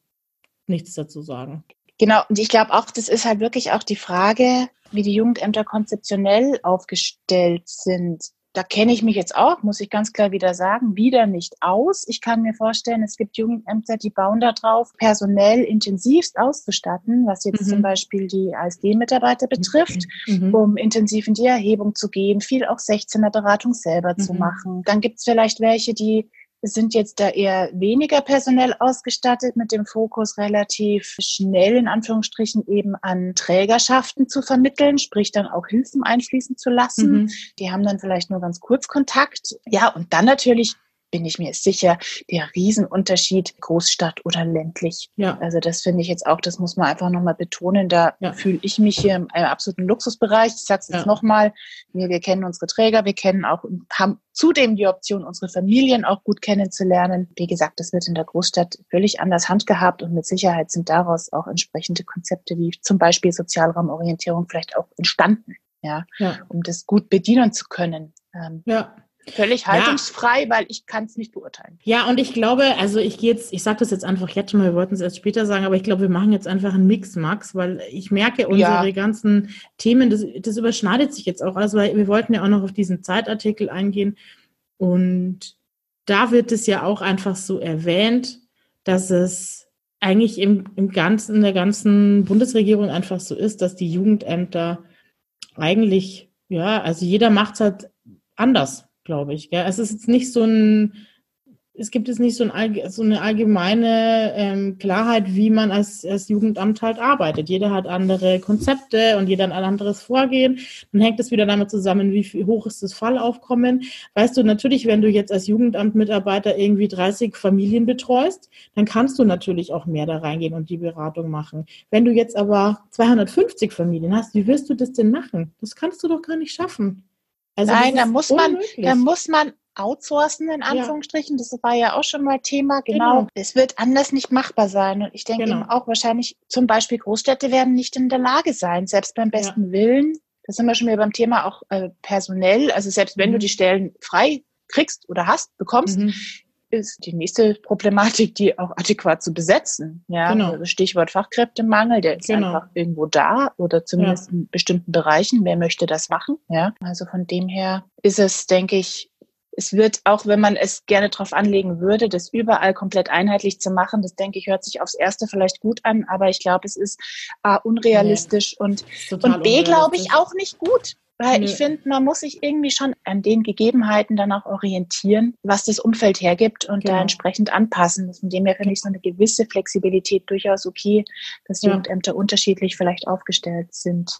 nichts dazu sagen. Genau, und ich glaube auch, das ist halt wirklich auch die Frage, wie die Jugendämter konzeptionell aufgestellt sind. Da kenne ich mich jetzt auch, muss ich ganz klar wieder sagen, wieder nicht aus. Ich kann mir vorstellen, es gibt Jugendämter, die bauen darauf, personell intensivst auszustatten, was jetzt mhm. zum Beispiel die ASD-Mitarbeiter betrifft, mhm. um intensiv in die Erhebung zu gehen, viel auch 16er Beratung selber mhm. zu machen. Dann gibt es vielleicht welche, die sind jetzt da eher weniger personell ausgestattet mit dem Fokus relativ schnell in Anführungsstrichen eben an Trägerschaften zu vermitteln, sprich dann auch Hilfen einfließen zu lassen. Mhm. Die haben dann vielleicht nur ganz kurz Kontakt. Ja, und dann natürlich bin ich mir sicher, der Riesenunterschied Großstadt oder ländlich. Ja. Also das finde ich jetzt auch, das muss man einfach nochmal betonen. Da ja. fühle ich mich hier im absoluten Luxusbereich. Ich sage es jetzt ja. nochmal, wir, wir kennen unsere Träger, wir kennen auch, haben zudem die Option, unsere Familien auch gut kennenzulernen. Wie gesagt, das wird in der Großstadt völlig anders handgehabt und mit Sicherheit sind daraus auch entsprechende Konzepte wie zum Beispiel Sozialraumorientierung vielleicht auch entstanden, ja, ja. um das gut bedienen zu können. Ähm, ja. Völlig haltungsfrei, ja. weil ich kann es nicht beurteilen. Ja, und ich glaube, also ich gehe jetzt, ich sage das jetzt einfach jetzt schon mal, wir wollten es erst später sagen, aber ich glaube, wir machen jetzt einfach einen Mix, Max, weil ich merke, unsere ja. ganzen Themen, das, das überschneidet sich jetzt auch alles, weil wir wollten ja auch noch auf diesen Zeitartikel eingehen und da wird es ja auch einfach so erwähnt, dass es eigentlich im, im ganzen, in der ganzen Bundesregierung einfach so ist, dass die Jugendämter eigentlich, ja, also jeder macht es halt anders glaube ich. Gell? Es ist jetzt nicht so ein, es gibt jetzt nicht so, ein, so eine allgemeine ähm, Klarheit, wie man als, als Jugendamt halt arbeitet. Jeder hat andere Konzepte und jeder hat ein anderes Vorgehen. Dann hängt es wieder damit zusammen, wie hoch ist das Fallaufkommen. Weißt du, natürlich, wenn du jetzt als Jugendamtmitarbeiter irgendwie 30 Familien betreust, dann kannst du natürlich auch mehr da reingehen und die Beratung machen. Wenn du jetzt aber 250 Familien hast, wie willst du das denn machen? Das kannst du doch gar nicht schaffen. Also Nein, da muss man, da muss man outsourcen, in Anführungsstrichen. Ja. Das war ja auch schon mal Thema. Genau. genau. Es wird anders nicht machbar sein. Und ich denke genau. eben auch wahrscheinlich, zum Beispiel Großstädte werden nicht in der Lage sein, selbst beim besten ja. Willen. Da sind wir schon wieder beim Thema auch äh, personell. Also selbst wenn mhm. du die Stellen frei kriegst oder hast, bekommst, mhm ist die nächste Problematik, die auch adäquat zu besetzen. Ja, genau. also Stichwort Fachkräftemangel, der ist genau. einfach irgendwo da oder zumindest ja. in bestimmten Bereichen. Wer möchte das machen? Ja, also von dem her ist es, denke ich, es wird auch, wenn man es gerne darauf anlegen würde, das überall komplett einheitlich zu machen, das denke ich, hört sich aufs Erste vielleicht gut an, aber ich glaube, es ist A, unrealistisch nee, und, und B, glaube ich, auch nicht gut. Weil ich finde, man muss sich irgendwie schon an den Gegebenheiten dann auch orientieren, was das Umfeld hergibt und genau. da entsprechend anpassen. Von dem her finde ich so eine gewisse Flexibilität durchaus okay, dass ja. Jugendämter unterschiedlich vielleicht aufgestellt sind.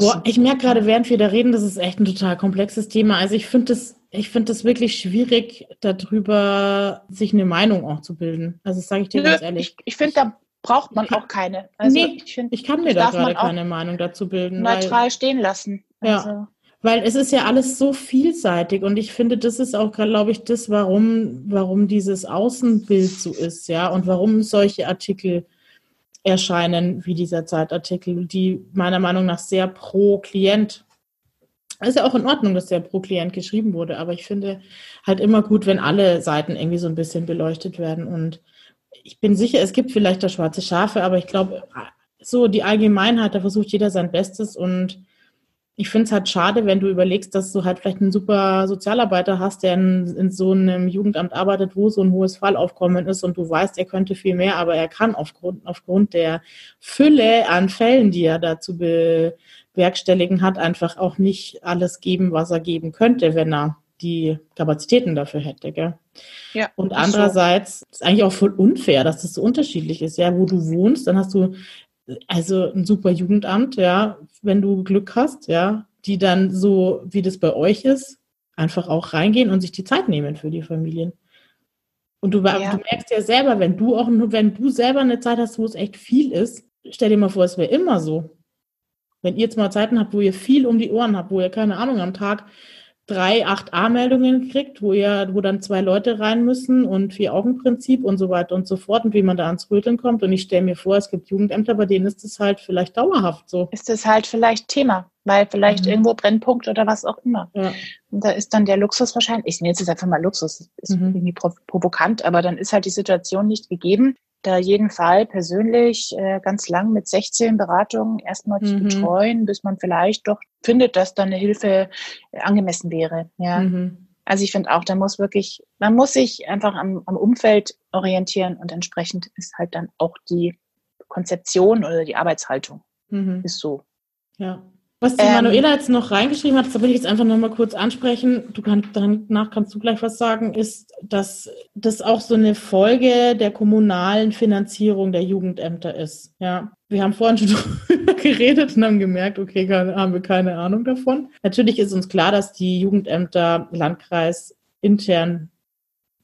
Boah, ich merke gerade, während wir da reden, das ist echt ein total komplexes Thema. Also ich finde das ich finde das wirklich schwierig, darüber sich eine Meinung auch zu bilden. Also das sage ich dir Nö, ganz ehrlich. Ich, ich finde, da braucht man auch keine. Also nee, ich, find, ich kann mir da gerade keine Meinung dazu bilden. Neutral stehen lassen. Also. Ja. Weil es ist ja alles so vielseitig und ich finde, das ist auch, glaube ich, das, warum, warum dieses Außenbild so ist, ja, und warum solche Artikel erscheinen, wie dieser Zeitartikel, die meiner Meinung nach sehr pro Klient ist ja auch in Ordnung, dass der pro Klient geschrieben wurde, aber ich finde halt immer gut, wenn alle Seiten irgendwie so ein bisschen beleuchtet werden. Und ich bin sicher, es gibt vielleicht da schwarze Schafe, aber ich glaube, so die Allgemeinheit, da versucht jeder sein Bestes und ich finde es halt schade, wenn du überlegst, dass du halt vielleicht einen super Sozialarbeiter hast, der in, in, so einem Jugendamt arbeitet, wo so ein hohes Fallaufkommen ist und du weißt, er könnte viel mehr, aber er kann aufgrund, aufgrund der Fülle an Fällen, die er dazu bewerkstelligen hat, einfach auch nicht alles geben, was er geben könnte, wenn er die Kapazitäten dafür hätte. Gell? Ja, und andererseits so. ist eigentlich auch voll unfair, dass das so unterschiedlich ist. Ja, wo du wohnst, dann hast du also ein super Jugendamt, ja, wenn du Glück hast, ja, die dann so, wie das bei euch ist, einfach auch reingehen und sich die Zeit nehmen für die Familien. Und du, ja. du merkst ja selber, wenn du auch, wenn du selber eine Zeit hast, wo es echt viel ist, stell dir mal vor, es wäre immer so. Wenn ihr jetzt mal Zeiten habt, wo ihr viel um die Ohren habt, wo ihr, keine Ahnung, am Tag drei 8a-Meldungen kriegt, wo ihr, wo dann zwei Leute rein müssen und Vier-Augen-Prinzip und so weiter und so fort und wie man da ans Röteln kommt. Und ich stelle mir vor, es gibt Jugendämter, bei denen ist es halt vielleicht dauerhaft so. Ist es halt vielleicht Thema, weil vielleicht mhm. irgendwo Brennpunkt oder was auch immer. Ja. Und da ist dann der Luxus wahrscheinlich, ich nenne es jetzt einfach mal Luxus, ist mhm. irgendwie provokant, aber dann ist halt die Situation nicht gegeben, da jeden Fall persönlich äh, ganz lang mit 16 Beratungen erstmal zu mhm. betreuen, bis man vielleicht doch findet, dass dann eine Hilfe äh, angemessen wäre. Ja. Mhm. Also ich finde auch, da muss wirklich, man muss sich einfach am, am Umfeld orientieren und entsprechend ist halt dann auch die Konzeption oder die Arbeitshaltung mhm. ist so. Ja. Was die ähm, Manuela jetzt noch reingeschrieben hat, das will ich jetzt einfach nochmal kurz ansprechen. Du kannst, danach kannst du gleich was sagen, ist, dass das auch so eine Folge der kommunalen Finanzierung der Jugendämter ist. Ja. Wir haben vorhin schon drüber geredet und haben gemerkt, okay, keine, haben wir keine Ahnung davon. Natürlich ist uns klar, dass die Jugendämter Landkreis intern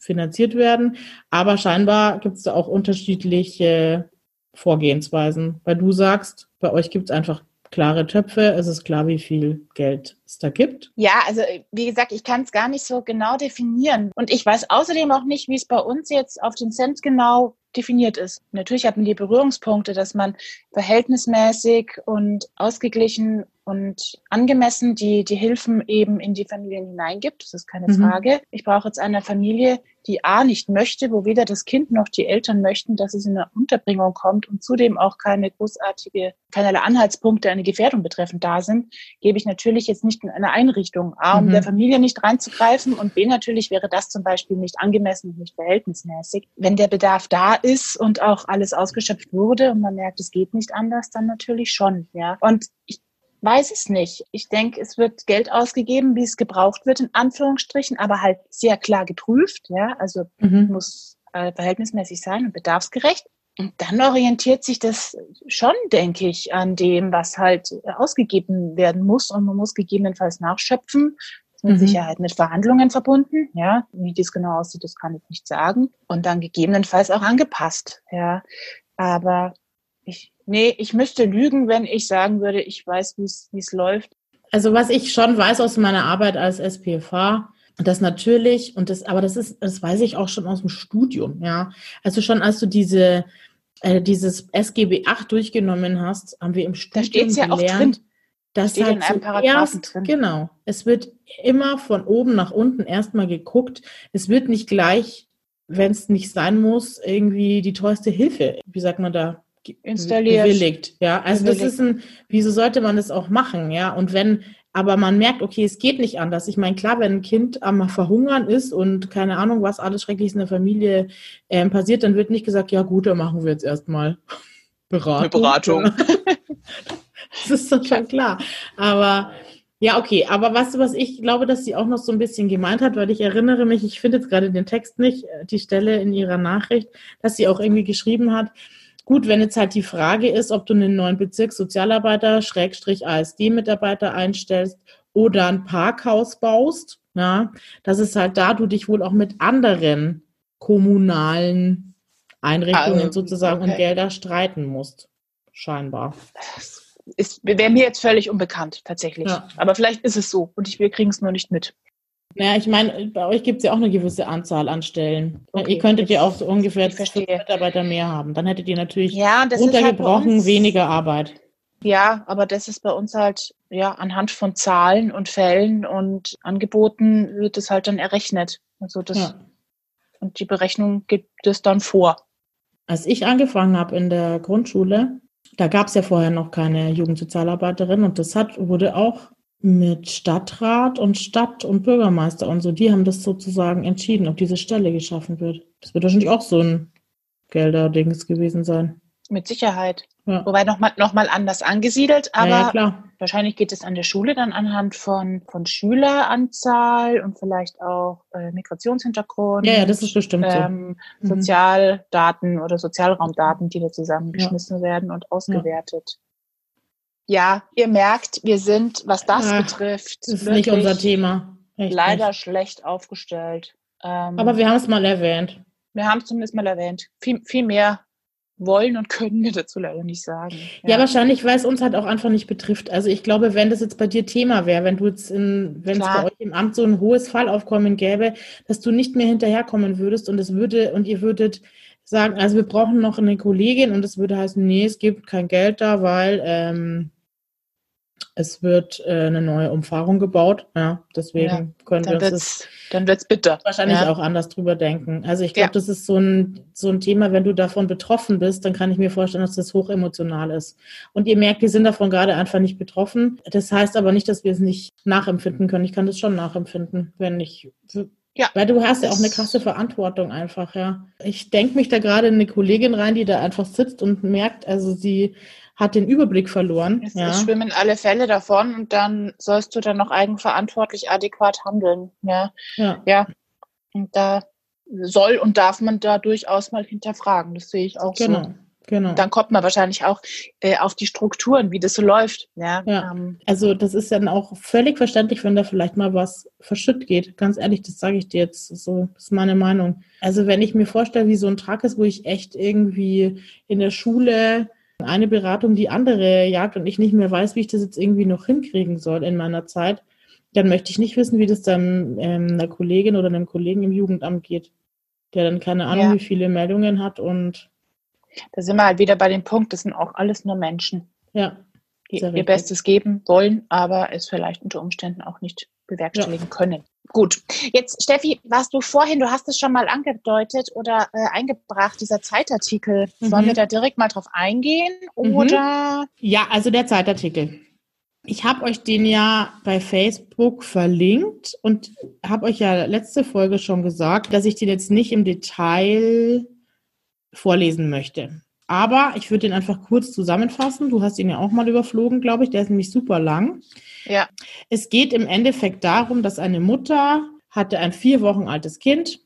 finanziert werden, aber scheinbar gibt es da auch unterschiedliche Vorgehensweisen, weil du sagst, bei euch gibt es einfach klare Töpfe? Es ist klar, wie viel Geld es da gibt? Ja, also wie gesagt, ich kann es gar nicht so genau definieren. Und ich weiß außerdem auch nicht, wie es bei uns jetzt auf den Cent genau definiert ist. Natürlich hat man die Berührungspunkte, dass man verhältnismäßig und ausgeglichen und angemessen die, die Hilfen eben in die Familien hineingibt. Das ist keine mhm. Frage. Ich brauche jetzt eine Familie, die A nicht möchte, wo weder das Kind noch die Eltern möchten, dass es in eine Unterbringung kommt und zudem auch keine großartige, keinerlei Anhaltspunkte eine Gefährdung betreffend da sind, gebe ich natürlich jetzt nicht in eine Einrichtung. A, um mhm. der Familie nicht reinzugreifen und B, natürlich wäre das zum Beispiel nicht angemessen und nicht verhältnismäßig. Wenn der Bedarf da ist und auch alles ausgeschöpft wurde und man merkt, es geht nicht anders, dann natürlich schon, ja. Und ich weiß es nicht. Ich denke, es wird Geld ausgegeben, wie es gebraucht wird, in Anführungsstrichen, aber halt sehr klar geprüft. Ja, also mhm. muss äh, verhältnismäßig sein und bedarfsgerecht. Und dann orientiert sich das schon, denke ich, an dem, was halt ausgegeben werden muss. Und man muss gegebenenfalls nachschöpfen. Mit mhm. Sicherheit mit Verhandlungen verbunden. Ja, wie das genau aussieht, das kann ich nicht sagen. Und dann gegebenenfalls auch angepasst. Ja, aber ich Nee, ich müsste lügen, wenn ich sagen würde, ich weiß, wie es läuft. Also was ich schon weiß aus meiner Arbeit als SPFA, das natürlich, und das, aber das ist, das weiß ich auch schon aus dem Studium, ja. Also schon als du diese, äh, dieses SGB 8 durchgenommen hast, haben wir im Studium da ja gelernt, auch drin. Das steht halt Paragraphen drin. Genau. Es wird immer von oben nach unten erstmal geguckt. Es wird nicht gleich, wenn es nicht sein muss, irgendwie die teuerste Hilfe, wie sagt man da, installiert. Bewilligt, ja. Also bewilligt. das ist ein, wieso sollte man das auch machen, ja? Und wenn, aber man merkt, okay, es geht nicht anders. Ich meine, klar, wenn ein Kind am Verhungern ist und keine Ahnung, was alles Schreckliches in der Familie äh, passiert, dann wird nicht gesagt, ja gut, dann machen wir jetzt erstmal Beratung. Eine Beratung. das ist doch schon klar. Aber ja, okay, aber was, was ich glaube, dass sie auch noch so ein bisschen gemeint hat, weil ich erinnere mich, ich finde jetzt gerade den Text nicht, äh, die Stelle in ihrer Nachricht, dass sie auch irgendwie geschrieben hat, Gut, wenn jetzt halt die Frage ist, ob du einen neuen Bezirkssozialarbeiter, Schrägstrich ASD-Mitarbeiter einstellst oder ein Parkhaus baust, ja, das ist halt da, du dich wohl auch mit anderen kommunalen Einrichtungen also, sozusagen okay. um Gelder streiten musst. Scheinbar. Das wäre mir jetzt völlig unbekannt, tatsächlich. Ja. Aber vielleicht ist es so und ich, wir kriegen es nur nicht mit. Naja, ich meine, bei euch gibt es ja auch eine gewisse Anzahl an Stellen. Okay, ihr könntet ja auch so ungefähr fünf Mitarbeiter mehr haben. Dann hättet ihr natürlich ja, runtergebrochen halt weniger Arbeit. Ja, aber das ist bei uns halt, ja, anhand von Zahlen und Fällen und Angeboten wird es halt dann errechnet. Also das, ja. und die Berechnung gibt es dann vor. Als ich angefangen habe in der Grundschule, da gab es ja vorher noch keine Jugendsozialarbeiterin und das hat, wurde auch mit Stadtrat und Stadt und Bürgermeister und so. Die haben das sozusagen entschieden, ob diese Stelle geschaffen wird. Das wird wahrscheinlich auch so ein Gelder-Dings gewesen sein. Mit Sicherheit. Ja. Wobei nochmal noch mal anders angesiedelt, aber ja, ja, wahrscheinlich geht es an der Schule dann anhand von, von Schüleranzahl und vielleicht auch äh, Migrationshintergrund. Ja, ja, das ist bestimmt ähm, so. Mhm. Sozialdaten oder Sozialraumdaten, die da zusammengeschmissen werden und ausgewertet. Ja. ihr merkt, wir sind, was das betrifft, das ist nicht unser Thema. Echt leider schlecht aufgestellt. Ähm, aber wir haben es mal erwähnt. Wir haben es zumindest mal erwähnt. Viel, viel mehr wollen und können wir dazu leider nicht sagen. Ja. ja, wahrscheinlich, weil es uns halt auch einfach nicht betrifft. Also ich glaube, wenn das jetzt bei dir Thema wäre, wenn du jetzt in, wenn es bei euch im Amt so ein hohes Fallaufkommen gäbe, dass du nicht mehr hinterherkommen würdest und es würde, und ihr würdet sagen, also wir brauchen noch eine Kollegin und es würde heißen, nee, es gibt kein Geld da, weil ähm, es wird äh, eine neue Umfahrung gebaut. Ja, deswegen ja, können wir uns dann wird's bitter. Wahrscheinlich ja. auch anders drüber denken. Also ich glaube, ja. das ist so ein, so ein Thema, wenn du davon betroffen bist, dann kann ich mir vorstellen, dass das hochemotional ist. Und ihr merkt, wir sind davon gerade einfach nicht betroffen. Das heißt aber nicht, dass wir es nicht nachempfinden können. Ich kann das schon nachempfinden, wenn ich ja. Weil du hast ja auch eine krasse Verantwortung einfach, ja. Ich denke mich da gerade in eine Kollegin rein, die da einfach sitzt und merkt, also sie hat den Überblick verloren. Es, ja. schwimmen alle Fälle davon und dann sollst du dann noch eigenverantwortlich adäquat handeln. Ja. ja. ja. Und da soll und darf man da durchaus mal hinterfragen. Das sehe ich auch genau. so. Genau. Dann kommt man wahrscheinlich auch äh, auf die Strukturen, wie das so läuft. Ja, ja. Ähm, also das ist dann auch völlig verständlich, wenn da vielleicht mal was verschütt geht. Ganz ehrlich, das sage ich dir jetzt so. Das ist meine Meinung. Also wenn ich mir vorstelle, wie so ein Tag ist, wo ich echt irgendwie in der Schule eine Beratung die andere jagt und ich nicht mehr weiß, wie ich das jetzt irgendwie noch hinkriegen soll in meiner Zeit, dann möchte ich nicht wissen, wie das dann ähm, einer Kollegin oder einem Kollegen im Jugendamt geht, der dann keine Ahnung, ja. wie viele Meldungen hat und da sind wir halt wieder bei dem Punkt, das sind auch alles nur Menschen. Ja. Die ihr Bestes geben wollen, aber es vielleicht unter Umständen auch nicht bewerkstelligen ja. können. Gut, jetzt Steffi, warst du vorhin, du hast es schon mal angedeutet oder äh, eingebracht, dieser Zeitartikel. Mhm. Sollen wir da direkt mal drauf eingehen mhm. oder? Mhm. Ja, also der Zeitartikel. Ich habe euch den ja bei Facebook verlinkt und habe euch ja letzte Folge schon gesagt, dass ich den jetzt nicht im Detail vorlesen möchte. Aber ich würde den einfach kurz zusammenfassen. Du hast ihn ja auch mal überflogen, glaube ich. Der ist nämlich super lang. Ja. Es geht im Endeffekt darum, dass eine Mutter hatte ein vier Wochen altes Kind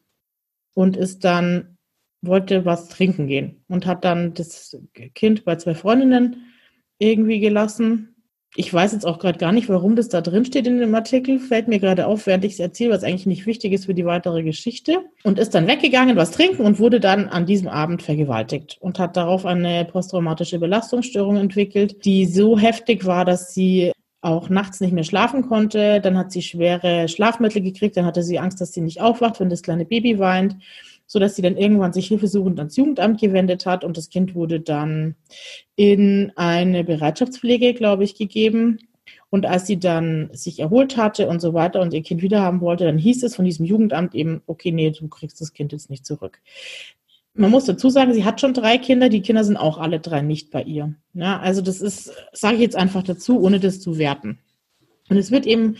und ist dann, wollte was trinken gehen und hat dann das Kind bei zwei Freundinnen irgendwie gelassen ich weiß jetzt auch gerade gar nicht, warum das da drin steht in dem Artikel. Fällt mir gerade auf, während ich es erzähle, was eigentlich nicht wichtig ist für die weitere Geschichte. Und ist dann weggegangen, was trinken und wurde dann an diesem Abend vergewaltigt und hat darauf eine posttraumatische Belastungsstörung entwickelt, die so heftig war, dass sie auch nachts nicht mehr schlafen konnte. Dann hat sie schwere Schlafmittel gekriegt. Dann hatte sie Angst, dass sie nicht aufwacht, wenn das kleine Baby weint so dass sie dann irgendwann sich hilfesuchend ans Jugendamt gewendet hat und das Kind wurde dann in eine Bereitschaftspflege, glaube ich, gegeben. Und als sie dann sich erholt hatte und so weiter und ihr Kind wiederhaben wollte, dann hieß es von diesem Jugendamt eben, okay, nee, du kriegst das Kind jetzt nicht zurück. Man muss dazu sagen, sie hat schon drei Kinder, die Kinder sind auch alle drei nicht bei ihr. Ja, also das ist, sage ich jetzt einfach dazu, ohne das zu werten. Und es wird eben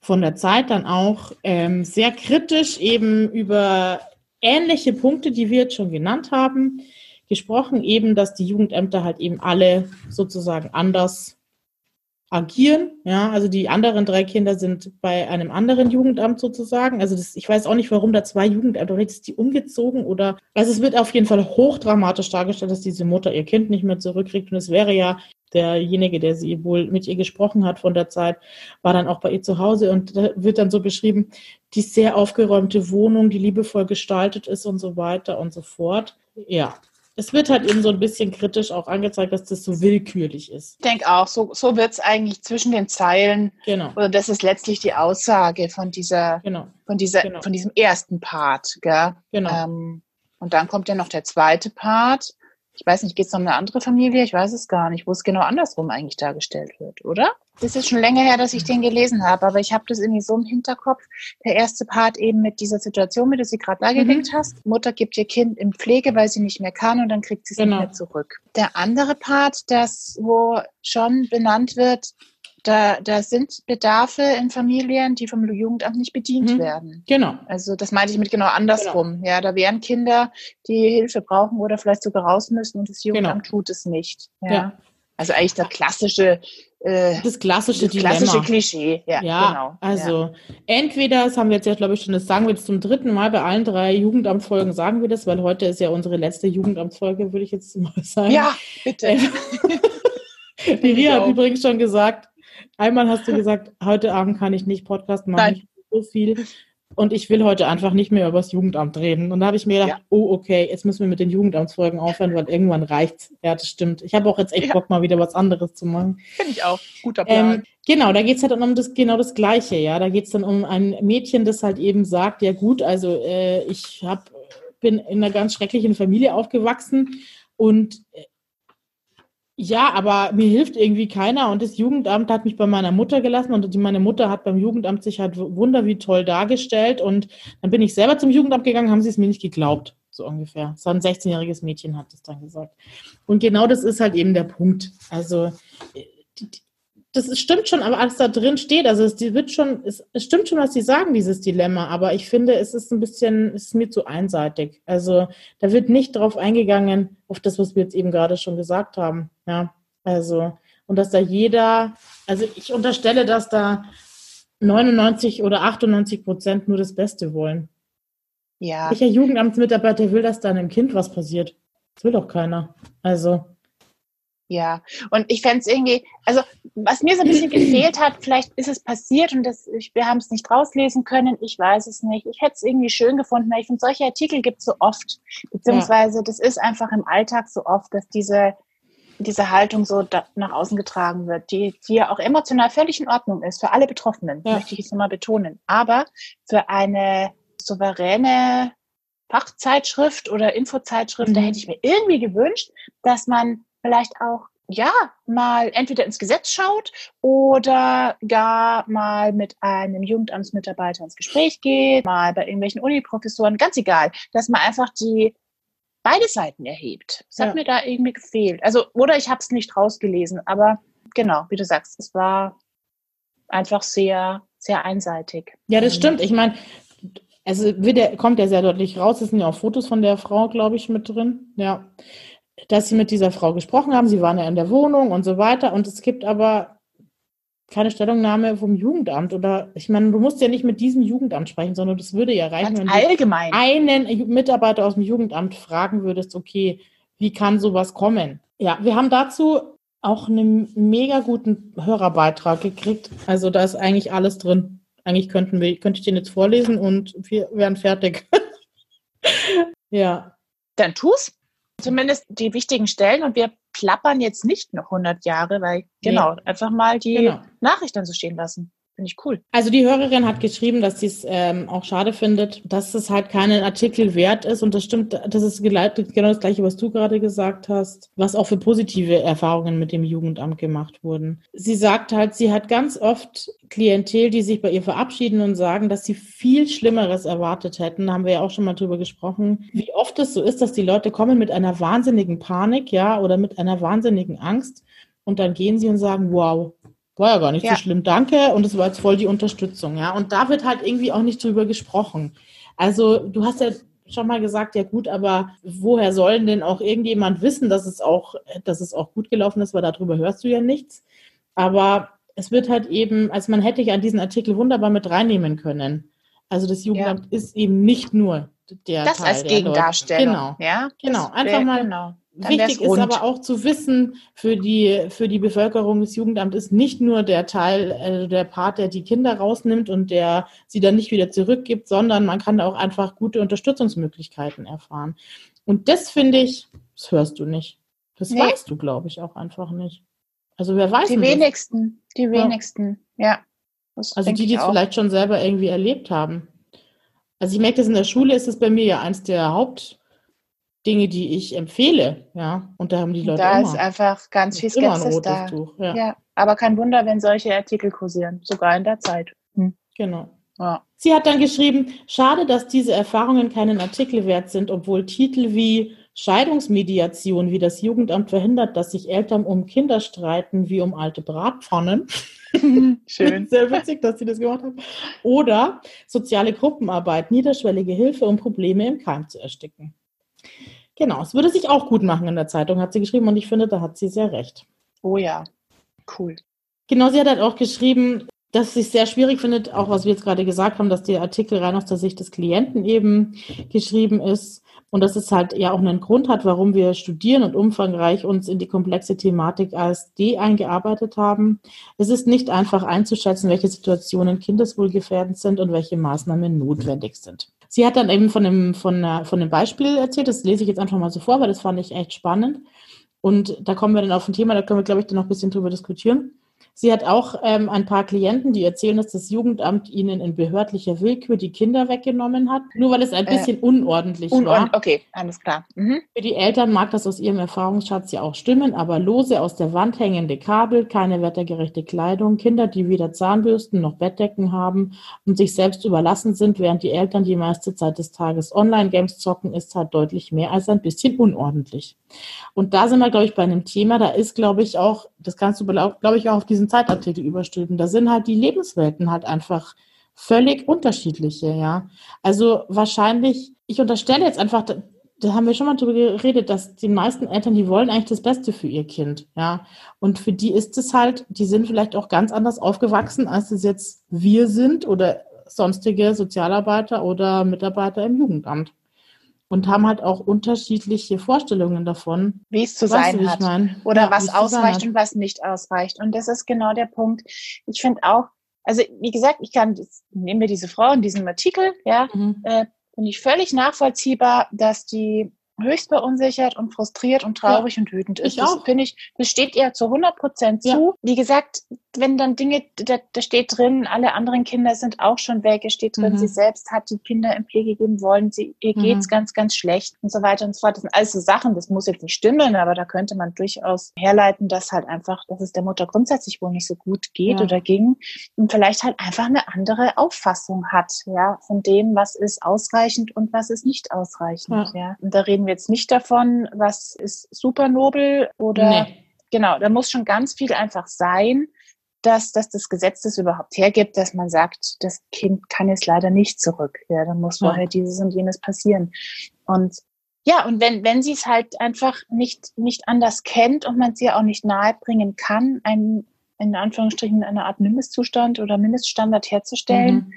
von der Zeit dann auch ähm, sehr kritisch eben über ähnliche Punkte, die wir jetzt schon genannt haben, gesprochen, eben, dass die Jugendämter halt eben alle sozusagen anders agieren. Ja, also die anderen drei Kinder sind bei einem anderen Jugendamt sozusagen. Also das, ich weiß auch nicht, warum da zwei Jugendämter, ist die umgezogen oder, also es wird auf jeden Fall hochdramatisch dargestellt, dass diese Mutter ihr Kind nicht mehr zurückkriegt und es wäre ja derjenige, der sie wohl mit ihr gesprochen hat von der Zeit, war dann auch bei ihr zu Hause und da wird dann so beschrieben, die sehr aufgeräumte Wohnung, die liebevoll gestaltet ist und so weiter und so fort. Ja. Es wird halt eben so ein bisschen kritisch auch angezeigt, dass das so willkürlich ist. Ich denke auch, so, so wird es eigentlich zwischen den Zeilen. Genau. Oder das ist letztlich die Aussage von dieser, genau. von dieser, genau. von diesem ersten Part, gell? Genau. Ähm, und dann kommt ja noch der zweite Part ich weiß nicht, geht es um eine andere Familie? Ich weiß es gar nicht, wo es genau andersrum eigentlich dargestellt wird, oder? Das ist schon länger her, dass ich den gelesen habe, aber ich habe das irgendwie so im Hinterkopf. Der erste Part eben mit dieser Situation, wie du sie gerade dargelegt mhm. hast. Mutter gibt ihr Kind in Pflege, weil sie nicht mehr kann und dann kriegt sie es genau. nicht mehr zurück. Der andere Part, das, wo schon benannt wird, da, da sind Bedarfe in Familien, die vom Jugendamt nicht bedient Mhm. werden. Genau. Also das meinte ich mit genau andersrum. Ja, da wären Kinder, die Hilfe brauchen oder vielleicht sogar raus müssen und das Jugendamt tut es nicht. Ja. Genau. Ja. Also eigentlich der klassische, äh, Das klassische das klassische Dilemma. Klischee. Ja, Ja, genau. also entweder, das haben wir jetzt ja, glaube ich, schon, das sagen wir jetzt zum dritten Mal bei allen drei Jugendamtfolgen, sagen wir das, weil heute ist ja unsere letzte Jugendamtsfolge, würde ich jetzt mal sagen. ja, bitte. Äh, Die Ria hat übrigens schon gesagt, einmal hast du gesagt, heute Abend kann ich nicht Podcast machen, Nein. so viel. Und ich will heute einfach nicht mehr über das Jugendamt reden. Und da habe ich mir gedacht, Ja. oh, okay, jetzt müssen wir mit den Jugendamtsfolgen aufhören, weil irgendwann reicht's. Ja, das stimmt. Ich habe auch jetzt echt Ja. Bock, mal wieder was anderes zu machen. Finde ich auch. Guter Plan. Ähm, genau, da geht's halt dann um das, genau das Gleiche, ja. Da geht's dann um ein Mädchen, das halt eben sagt, ja gut, also äh, ich hab, bin in einer ganz schrecklichen Familie aufgewachsen und äh, ja, aber mir hilft irgendwie keiner und das Jugendamt hat mich bei meiner Mutter gelassen und meine Mutter hat beim Jugendamt sich halt wunder wie toll dargestellt und dann bin ich selber zum Jugendamt gegangen, haben sie es mir nicht geglaubt, so ungefähr. So ein 16-jähriges Mädchen hat das dann gesagt. Und genau das ist halt eben der Punkt. Also das ist, stimmt schon, aber alles da drin steht, also es wird schon, es, es stimmt schon, was sie sagen, dieses Dilemma, aber ich finde, es ist ein bisschen, es ist mir zu einseitig. Also da wird nicht drauf eingegangen, auf das, was wir jetzt eben gerade schon gesagt haben. Ja, also, und dass da jeder, also ich unterstelle, dass da 99 oder 98 Prozent nur das Beste wollen. ja. Welcher Jugendamtsmitarbeiter will, dass da einem Kind was passiert? Das will doch keiner. Also, Ja, und ich fände es irgendwie, also was mir so ein bisschen gefehlt hat, vielleicht ist es passiert und das, ich, wir haben es nicht rauslesen können, ich weiß es nicht. Ich hätte es irgendwie schön gefunden, weil ich finde, solche Artikel gibt es so oft, beziehungsweise das ist einfach im Alltag so oft, dass diese, diese Haltung so da, nach außen getragen wird, die, die ja auch emotional völlig in Ordnung ist, für alle Betroffenen, Ja. möchte ich jetzt nochmal betonen. Aber für eine souveräne Fachzeitschrift oder Infozeitschrift, da Mhm. hätte ich mir irgendwie gewünscht, dass man vielleicht auch ja mal entweder ins Gesetz schaut oder gar mal mit einem Jugendamtsmitarbeiter ins Gespräch geht, mal bei irgendwelchen Uniprofessoren, ganz egal, dass man einfach die beide Seiten erhebt. Das Ja. hat mir da irgendwie gefehlt. Also oder ich habe es nicht rausgelesen, aber genau, wie du sagst, es war einfach sehr sehr einseitig. ja, das Ähm, stimmt. Ich meine, also wird der, kommt ja sehr deutlich raus. Es sind ja auch Fotos von der Frau, glaube ich, mit drin. Ja. Dass sie mit dieser Frau gesprochen haben. Sie waren ja in der Wohnung und so weiter. Und es gibt aber keine Stellungnahme vom Jugendamt. Oder ich meine, du musst ja nicht mit diesem Jugendamt sprechen, sondern das würde ja reichen, Ganz wenn du allgemein. einen Ju- Mitarbeiter aus dem Jugendamt fragen würdest, okay, wie kann sowas kommen? Ja, wir haben dazu auch einen mega guten Hörerbeitrag gekriegt. Also da ist eigentlich alles drin. Eigentlich könnten wir, könnte ich den jetzt vorlesen und wir wären fertig. ja, dann tu's. Zumindest die wichtigen Stellen und wir plappern jetzt nicht noch 100 Jahre, weil genau, einfach mal die genau. Nachricht dann so stehen lassen. Finde ich cool. Also die Hörerin hat geschrieben, dass sie es ähm, auch schade findet, dass es halt keinen Artikel wert ist. Und das stimmt, das ist genau das Gleiche, was du gerade gesagt hast, was auch für positive Erfahrungen mit dem Jugendamt gemacht wurden. Sie sagt halt, sie hat ganz oft Klientel, die sich bei ihr verabschieden und sagen, dass sie viel Schlimmeres erwartet hätten. Da haben wir ja auch schon mal drüber gesprochen, wie oft es so ist, dass die Leute kommen mit einer wahnsinnigen Panik, ja, oder mit einer wahnsinnigen Angst. Und dann gehen sie und sagen, wow, war ja gar nicht Ja. so schlimm, danke. Und es war jetzt voll die Unterstützung, ja. Und da wird halt irgendwie auch nicht drüber gesprochen. Also du hast ja schon mal gesagt, ja gut, aber woher sollen denn auch irgendjemand wissen, dass es auch, dass es auch gut gelaufen ist, weil darüber hörst du ja nichts. Aber es wird halt eben, also man hätte ja an diesen Artikel wunderbar mit reinnehmen können. Also das Jugendamt ist eben nicht nur der Das Teil als. Gegendarstellung. Genau. Ja, Genau, einfach mal Genau. Dann Wichtig ist aber auch zu wissen, für die, für die Bevölkerung des Jugendamts ist nicht nur der Teil, äh, der Part, der die Kinder rausnimmt und der sie dann nicht wieder zurückgibt, sondern man kann da auch einfach gute Unterstützungsmöglichkeiten erfahren. Und das finde ich, das hörst du nicht. Das Nee. weißt du, glaube ich, auch einfach nicht. Also wer weiß Die denn das? wenigsten, die Ja. wenigsten, ja. Das Also die, die es vielleicht schon selber irgendwie erlebt haben. Also ich merke das in der Schule, ist es bei mir ja eins der Hauptdinge, die ich empfehle. Ja, und da haben die Leute Da immer, ist einfach ganz viel Skepsis da. Tuch. Ja. Ja, aber kein Wunder, wenn solche Artikel kursieren, sogar in der Zeit. Hm. genau. Ja. Sie hat dann geschrieben, schade, dass diese Erfahrungen keinen Artikel wert sind, obwohl Titel wie Scheidungsmediation, wie das Jugendamt verhindert, dass sich Eltern um Kinder streiten wie um alte Bratpfannen. Schön. Sehr witzig, dass Sie das gemacht haben. Oder soziale Gruppenarbeit, niederschwellige Hilfe, um Probleme im Keim zu ersticken. Genau, es würde sich auch gut machen in der Zeitung, hat sie geschrieben und ich finde, da hat sie sehr recht. Oh ja, cool. Genau, sie hat halt auch geschrieben, dass sie es sehr schwierig findet, auch was wir jetzt gerade gesagt haben, dass der Artikel rein aus der Sicht des Klienten eben geschrieben ist und dass es halt ja auch einen Grund hat, warum wir studieren und umfangreich uns in die komplexe Thematik ASD eingearbeitet haben. Es ist nicht einfach einzuschätzen, welche Situationen kindeswohlgefährdend sind und welche Maßnahmen notwendig sind. Sie hat dann eben von dem, von, von einem Beispiel erzählt, das lese ich jetzt einfach mal so vor, weil das fand ich echt spannend. Und da kommen wir dann auf ein Thema, da können wir, glaube ich, dann noch ein bisschen drüber diskutieren. Sie hat auch ähm, ein paar Klienten, die erzählen, dass das Jugendamt ihnen in behördlicher Willkür die Kinder weggenommen hat, nur weil es ein äh, bisschen äh, unordentlich unord war. Okay, alles klar. Mhm. Für die Eltern mag das aus ihrem Erfahrungsschatz ja auch stimmen, aber lose aus der Wand hängende Kabel, keine wettergerechte Kleidung, Kinder, die weder Zahnbürsten noch Bettdecken haben und sich selbst überlassen sind, während die Eltern die meiste Zeit des Tages Online-Games zocken, ist halt deutlich mehr als ein bisschen unordentlich. Und da sind wir, glaube ich, bei einem Thema, da ist, glaube ich, auch, das kannst du, glaube ich, auch auf diesen Zeitartikel überstülpen, da sind halt die Lebenswelten halt einfach völlig unterschiedliche, ja. Also wahrscheinlich, ich unterstelle jetzt einfach, da haben wir schon mal drüber geredet, dass die meisten Eltern, die wollen eigentlich das Beste für ihr Kind, ja. Und für die ist es halt, die sind vielleicht auch ganz anders aufgewachsen, als es jetzt wir sind oder sonstige Sozialarbeiter oder Mitarbeiter im Jugendamt und haben halt auch unterschiedliche Vorstellungen davon, wie es zu sein du, hat oder ja, was ausreicht und was nicht ausreicht. Und das ist genau der Punkt. Ich finde auch, also wie gesagt, ich kann, nehmen wir diese Frau in diesem Artikel, ja, mhm. äh, finde ich völlig nachvollziehbar, dass die höchst verunsichert und frustriert und traurig ja, und wütend ist. Ich das finde ich, das steht ihr zu 100 Prozent zu. Ja. Wie gesagt, wenn dann Dinge, da, da steht drin, alle anderen Kinder sind auch schon weg, es steht drin, mhm. sie selbst hat die Kinder im Pflege geben wollen, sie, ihr mhm. geht's ganz, ganz schlecht und so weiter und so fort. Das sind alles so Sachen, das muss jetzt nicht stimmen, aber da könnte man durchaus herleiten, dass halt einfach, dass es der Mutter grundsätzlich wohl nicht so gut geht ja. oder ging und vielleicht halt einfach eine andere Auffassung hat, ja, von dem, was ist ausreichend und was ist nicht ausreichend, ja. ja. Und da reden wir jetzt nicht davon, was ist super nobel oder nee. genau, da muss schon ganz viel einfach sein, dass, dass das Gesetz das überhaupt hergibt, dass man sagt, das Kind kann jetzt leider nicht zurück. Ja, dann muss vorher ja. dieses und jenes passieren. Und ja, und wenn, wenn sie es halt einfach nicht, nicht anders kennt und man sie auch nicht nahebringen kann, einen, in Anführungsstrichen eine Art Mindestzustand oder Mindeststandard herzustellen, mhm.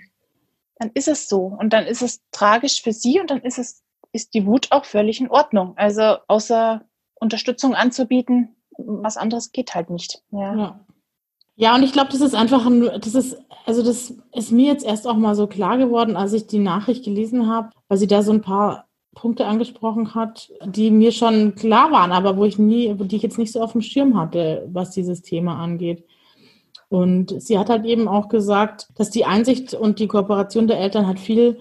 dann ist es so. Und dann ist es tragisch für sie und dann ist es, ist die Wut auch völlig in Ordnung. Also außer Unterstützung anzubieten, was anderes geht halt nicht. Ja. ja. Ja, und ich glaube, das ist einfach ein, das ist, also das ist mir jetzt erst auch mal so klar geworden, als ich die Nachricht gelesen habe, weil sie da so ein paar Punkte angesprochen hat, die mir schon klar waren, aber wo ich nie, die ich jetzt nicht so auf dem Schirm hatte, was dieses Thema angeht. Und sie hat halt eben auch gesagt, dass die Einsicht und die Kooperation der Eltern hat viel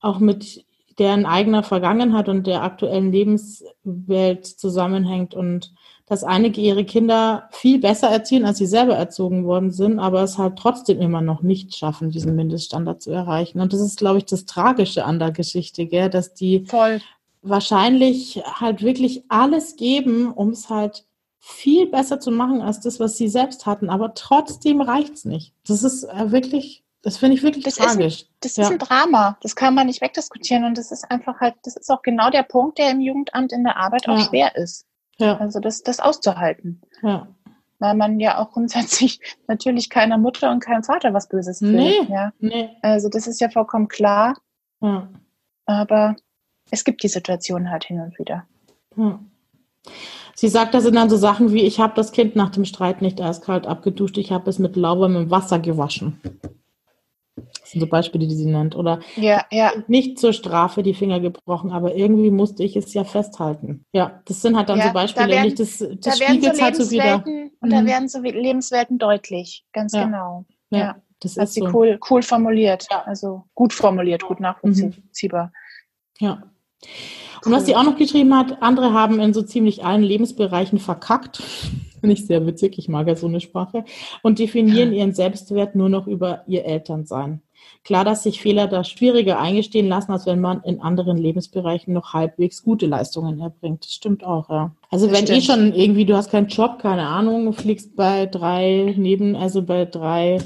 auch mit deren eigener Vergangenheit und der aktuellen Lebenswelt zusammenhängt und dass einige ihre Kinder viel besser erziehen, als sie selber erzogen worden sind, aber es halt trotzdem immer noch nicht schaffen, diesen Mindeststandard zu erreichen. Und das ist, glaube ich, das Tragische an der Geschichte, gell? dass die Voll. wahrscheinlich halt wirklich alles geben, um es halt viel besser zu machen als das, was sie selbst hatten, aber trotzdem reicht's nicht. Das ist äh, wirklich das finde ich wirklich das tragisch. Ist das ja. ist ein Drama. Das kann man nicht wegdiskutieren. Und das ist einfach halt, das ist auch genau der Punkt, der im Jugendamt in der Arbeit auch schwer ist. Ja. Also das, das auszuhalten. Ja. Weil man ja auch grundsätzlich natürlich keiner Mutter und keinem Vater was Böses will. Nee, ja. nee. Also das ist ja vollkommen klar. Ja. Aber es gibt die Situation halt hin und wieder. Ja. Sie sagt, das sind dann so Sachen wie, ich habe das Kind nach dem Streit nicht eiskalt abgeduscht, ich habe es mit lauwarmem Wasser gewaschen. Das sind so Beispiele, die sie nennt. Oder ja, ja. nicht zur Strafe die Finger gebrochen, aber irgendwie musste ich es ja festhalten. Ja, das sind halt dann ja, so Beispiele. Da werden, das das da spiegelt so halt so wieder. Und da mhm. werden so Lebenswelten deutlich, ganz ja. genau. Ja, ja. das ist sie so. cool, cool formuliert. Ja. Also gut formuliert, gut nachvollziehbar. Mhm. Ja. Und was sie auch noch geschrieben hat, andere haben in so ziemlich allen Lebensbereichen verkackt. Finde ich sehr witzig, ich mag ja so eine Sprache. Und definieren ihren Selbstwert nur noch über ihr Elternsein. Klar, dass sich Fehler da schwieriger eingestehen lassen, als wenn man in anderen Lebensbereichen noch halbwegs gute Leistungen erbringt. Das stimmt auch, ja. Also wenn eh schon irgendwie, du hast keinen Job, keine Ahnung, fliegst bei drei neben, also bei drei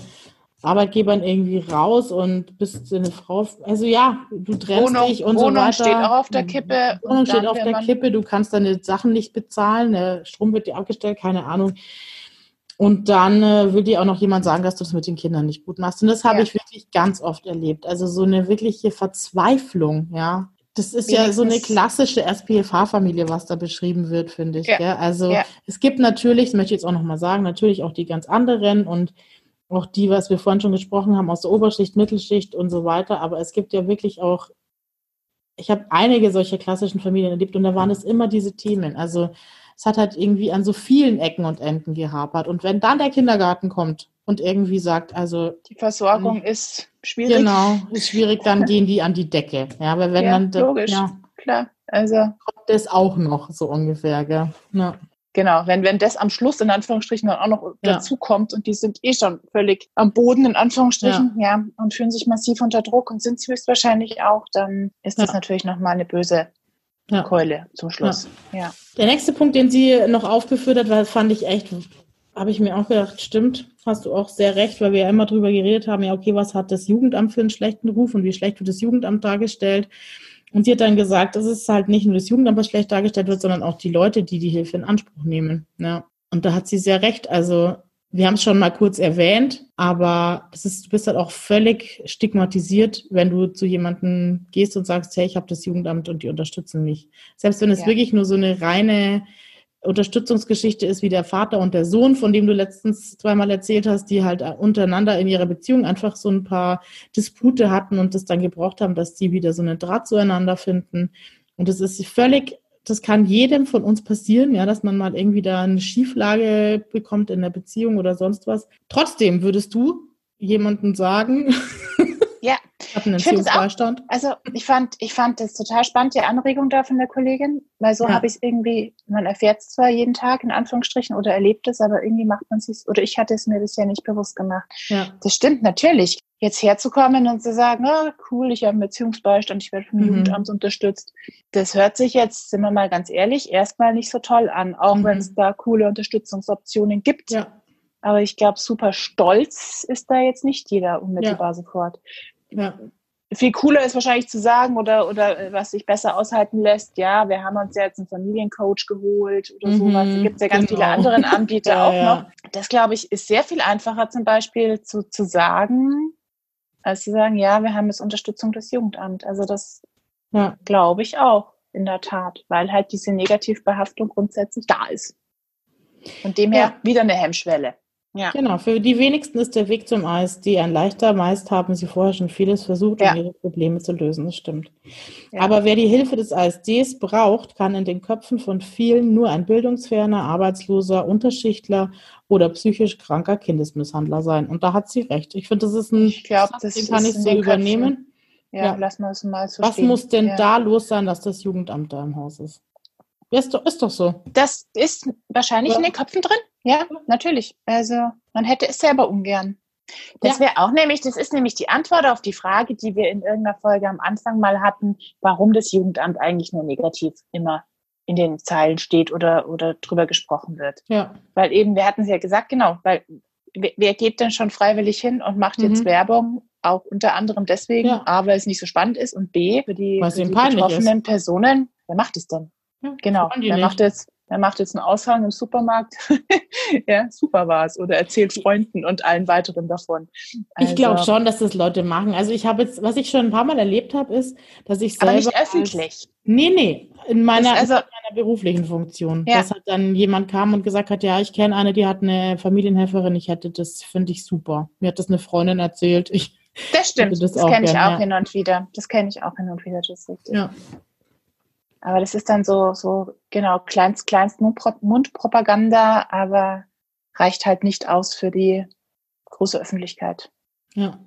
Arbeitgebern irgendwie raus und bist eine Frau. Also ja, du trennst Wohnung, dich und Wohnung so weiter. steht auch auf der Kippe. Wohnung steht auf der Kippe, du kannst deine Sachen nicht bezahlen, der Strom wird dir abgestellt, keine Ahnung. Und dann äh, will dir auch noch jemand sagen, dass du das mit den Kindern nicht gut machst. Und das habe ja. ich wirklich ganz oft erlebt. Also so eine wirkliche Verzweiflung, ja. Das ist ja so eine klassische SPFH-Familie, was da beschrieben wird, finde ich. Ja. Also ja. es gibt natürlich, das möchte ich jetzt auch nochmal sagen, natürlich auch die ganz anderen und auch die, was wir vorhin schon gesprochen haben, aus der Oberschicht, Mittelschicht und so weiter. Aber es gibt ja wirklich auch, ich habe einige solcher klassischen Familien erlebt und da waren es immer diese Themen. Also es hat halt irgendwie an so vielen Ecken und Enden gehapert. Und wenn dann der Kindergarten kommt und irgendwie sagt, also die Versorgung ähm, ist schwierig. Genau, ist schwierig, dann gehen die an die Decke. Ja, aber wenn ja, dann logisch, ja, klar. Also kommt das auch noch so ungefähr, gell? Ja. Genau, wenn, wenn das am Schluss in Anführungsstrichen dann auch noch ja. dazu kommt und die sind eh schon völlig am Boden in Anführungsstrichen, ja, ja und fühlen sich massiv unter Druck und sind es höchstwahrscheinlich auch, dann ist das natürlich nochmal eine böse ja. Keule zum Schluss. Ja. ja. Der nächste Punkt, den sie noch aufgeführt hat, war, fand ich echt, habe ich mir auch gedacht, stimmt, hast du auch sehr recht, weil wir ja immer drüber geredet haben, ja, okay, was hat das Jugendamt für einen schlechten Ruf und wie schlecht wird das Jugendamt dargestellt? Und sie hat dann gesagt, dass es halt nicht nur das Jugendamt, was schlecht dargestellt wird, sondern auch die Leute, die die Hilfe in Anspruch nehmen. Ja. Und da hat sie sehr recht. Also wir haben es schon mal kurz erwähnt, aber das ist, du bist halt auch völlig stigmatisiert, wenn du zu jemandem gehst und sagst, hey, ich habe das Jugendamt und die unterstützen mich. Selbst wenn es ja. wirklich nur so eine reine Unterstützungsgeschichte ist wie der Vater und der Sohn, von dem du letztens zweimal erzählt hast, die halt untereinander in ihrer Beziehung einfach so ein paar Dispute hatten und das dann gebraucht haben, dass die wieder so einen Draht zueinander finden. Und das ist völlig, das kann jedem von uns passieren, ja, dass man mal irgendwie da eine Schieflage bekommt in der Beziehung oder sonst was. Trotzdem würdest du jemanden sagen, ja. Hat einen Erziehungsbeistand. Also ich fand, ich fand das total spannend, die Anregung da von der Kollegin, weil so ja. habe ich es irgendwie, man erfährt es zwar jeden Tag in Anführungsstrichen oder erlebt es, aber irgendwie macht man es oder ich hatte es mir bisher nicht bewusst gemacht. Ja. Das stimmt natürlich. Jetzt herzukommen und zu sagen, oh, cool, ich habe einen Beziehungsbeistand, ich werde vom mhm. Jugendamt unterstützt. Das hört sich jetzt, sind wir mal ganz ehrlich, erstmal nicht so toll an, auch mhm. wenn es da coole Unterstützungsoptionen gibt. Ja. Aber ich glaube, super stolz ist da jetzt nicht jeder unmittelbar ja. sofort. Ja. Viel cooler ist wahrscheinlich zu sagen oder, oder äh, was sich besser aushalten lässt, ja, wir haben uns ja jetzt einen Familiencoach geholt oder mhm, sowas. Da gibt es ja ganz genau. viele andere Anbieter ja, auch ja. noch. Das, glaube ich, ist sehr viel einfacher zum Beispiel zu, zu sagen, als zu sagen, ja, wir haben jetzt Unterstützung des Jugendamts. Also das ja. glaube ich auch, in der Tat, weil halt diese Negativbehaftung grundsätzlich da ist. Und dem her wieder eine Hemmschwelle. Ja. Genau, für die wenigsten ist der Weg zum ASD ein leichter. Meist haben sie vorher schon vieles versucht, um ihre Probleme zu lösen. Das stimmt. Ja. Aber wer die Hilfe des ASDs braucht, kann in den Köpfen von vielen nur ein bildungsferner, arbeitsloser, Unterschichtler oder psychisch kranker Kindesmisshandler sein. Und da hat sie recht. Ich finde, das ist ein, ich glaub, das den kann ich so übernehmen. Ja, ja, lassen wir es mal so Was stehen. muss denn da los sein, dass das Jugendamt da im Haus ist? Ist doch, ist doch so. Das ist wahrscheinlich in den Köpfen drin. Ja, natürlich. Also man hätte es selber ungern. Das ja. wäre auch nämlich, das ist nämlich die Antwort auf die Frage, die wir in irgendeiner Folge am Anfang mal hatten, warum das Jugendamt eigentlich nur negativ immer in den Zeilen steht oder, oder drüber gesprochen wird. Ja. Weil eben, wir hatten es ja gesagt, genau, weil wer geht denn schon freiwillig hin und macht jetzt mhm. Werbung? Auch unter anderem deswegen, ja. A, weil es nicht so spannend ist und B, für die, für die betroffenen ist. Personen, wer macht es denn? Ja, genau, wer macht jetzt er macht jetzt einen Aushang im Supermarkt. ja, super war's. Oder erzählt Freunden und allen weiteren davon. Also, ich glaube schon, dass das Leute machen. Also ich habe jetzt, was ich schon ein paar Mal erlebt habe, ist, dass ich selber. Aber nicht öffentlich. Als, nee, nee. In meiner, also, in meiner beruflichen Funktion. Ja. Dass halt dann jemand kam und gesagt hat, ja, ich kenne eine, die hat eine Familienhelferin, ich hätte das, finde ich super. Mir hat das eine Freundin erzählt. Ich das stimmt, das, das kenne ich auch ja. hin und wieder. Das kenne ich auch hin und wieder, das ist richtig. Ja. Aber das ist dann so, so, genau, kleinst, kleinst Mundpropaganda, aber reicht halt nicht aus für die große Öffentlichkeit. Ja.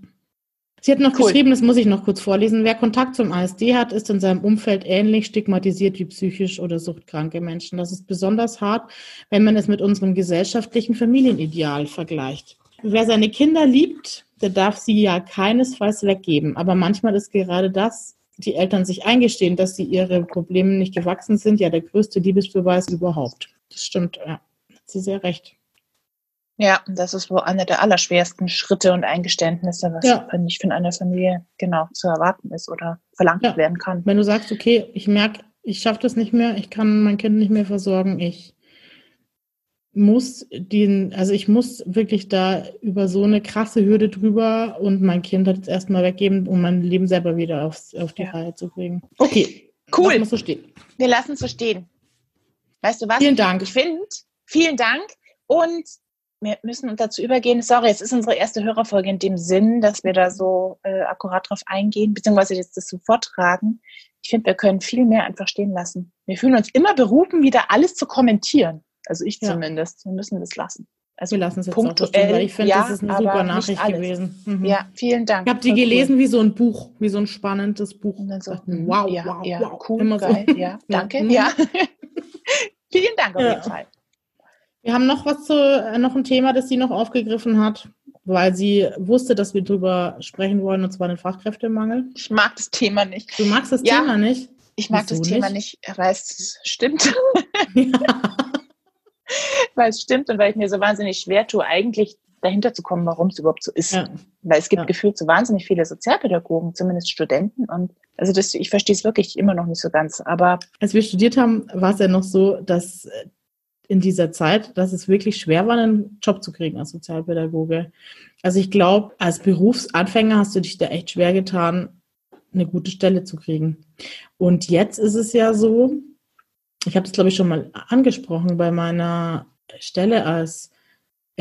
Sie hat noch cool. geschrieben, das muss ich noch kurz vorlesen. Wer Kontakt zum ASD hat, ist in seinem Umfeld ähnlich stigmatisiert wie psychisch oder suchtkranke Menschen. Das ist besonders hart, wenn man es mit unserem gesellschaftlichen Familienideal vergleicht. wer seine Kinder liebt, der darf sie ja keinesfalls weggeben. Aber manchmal ist gerade das, die Eltern sich eingestehen, dass sie ihre Probleme nicht gewachsen sind, ja der größte Liebesbeweis überhaupt. Das stimmt, ja. Hat sie sehr recht. Ja, das ist wohl einer der allerschwersten Schritte und Eingeständnisse, was ja. nicht von einer Familie genau zu erwarten ist oder verlangt ja. werden kann. Wenn du sagst, okay, ich merke, ich schaffe das nicht mehr, ich kann mein Kind nicht mehr versorgen, ich muss den, also ich muss wirklich da über so eine krasse Hürde drüber und mein Kind hat jetzt erstmal weggeben, um mein Leben selber wieder aufs, auf die ja. Reihe zu bringen. Okay, cool. Lassen so stehen. Wir lassen es so stehen. Weißt du was? Vielen Dank. Ich finde, vielen Dank und wir müssen dazu übergehen. Sorry, es ist unsere erste Hörerfolge in dem Sinn, dass wir da so äh, akkurat drauf eingehen, beziehungsweise jetzt das so vortragen. Ich finde, wir können viel mehr einfach stehen lassen. Wir fühlen uns immer berufen, wieder alles zu kommentieren. Also ich ja. zumindest. Wir müssen das lassen. Also wir lassen es jetzt punktuell, auch weil ich finde, ja, das ist eine super Nachricht gewesen. Mhm. Ja, vielen Dank. Ich habe die gelesen cool. wie so ein Buch, wie so ein spannendes Buch. Und dann so, mhm. wow, ja, wow, ja, wow. Cool, Immer geil. So. Ja, danke. ja. vielen Dank auf jeden Fall. Wir haben noch was zu, äh, noch ein Thema, das sie noch aufgegriffen hat, weil sie wusste, dass wir darüber sprechen wollen, und zwar den Fachkräftemangel. Ich mag das Thema nicht. Du magst das Thema nicht? Ich mag Wieso das Thema nicht, weil es stimmt. Ja. weil es stimmt und weil ich mir so wahnsinnig schwer tue, eigentlich dahinter zu kommen, warum es überhaupt so ist. Ja. Weil es gibt ja. gefühlt so wahnsinnig viele Sozialpädagogen, zumindest Studenten. Und also das, ich verstehe es wirklich immer noch nicht so ganz. Aber als wir studiert haben, war es ja noch so, dass in dieser Zeit, dass es wirklich schwer war, einen Job zu kriegen als Sozialpädagoge. Also ich glaube, als Berufsanfänger hast du dich da echt schwer getan, eine gute Stelle zu kriegen. Und jetzt ist es ja so, ich habe das, glaube ich, schon mal angesprochen bei meiner Stelle als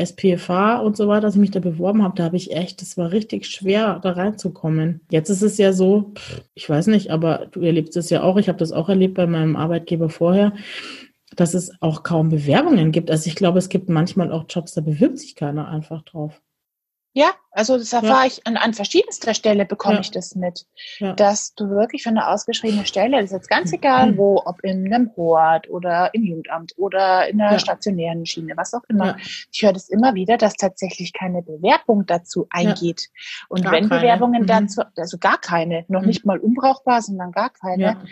SPFA und so weiter, dass ich mich da beworben habe, da habe ich echt, das war richtig schwer, da reinzukommen. Jetzt ist es ja so, ich weiß nicht, aber du erlebst es ja auch, ich habe das auch erlebt bei meinem Arbeitgeber vorher, dass es auch kaum Bewerbungen gibt. Also ich glaube, es gibt manchmal auch Jobs, da bewirbt sich keiner einfach drauf. Ja, also das erfahre ja. ich an, an verschiedenster Stelle bekomme ja. ich das mit, ja. dass du wirklich für eine ausgeschriebene Stelle, das ist jetzt ganz egal, wo, ob in einem Hort oder im Jugendamt oder in einer stationären Schiene, was auch immer. Ich höre das immer wieder, dass tatsächlich keine Bewerbung dazu eingeht. Und gar wenn keine. Bewerbungen mhm. dazu, also gar keine, noch mhm. nicht mal unbrauchbar, sondern gar keine.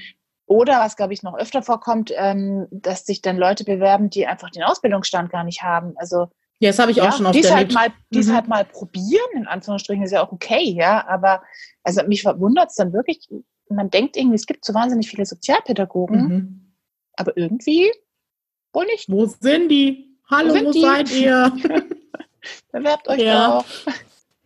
Oder was, glaube ich, noch öfter vorkommt, ähm, dass sich dann Leute bewerben, die einfach den Ausbildungsstand gar nicht haben. Also ja, das habe ich auch ja, schon oft dies erlebt. Halt mal, dies mhm. halt mal probieren, in Anführungsstrichen, ist ja auch okay, ja. Aber also mich verwundert es dann wirklich, man denkt irgendwie, es gibt so wahnsinnig viele Sozialpädagogen, mhm. aber irgendwie wohl nicht. Wo sind die? Hallo, wo, wo seid ihr? Bewerbt euch ja. doch.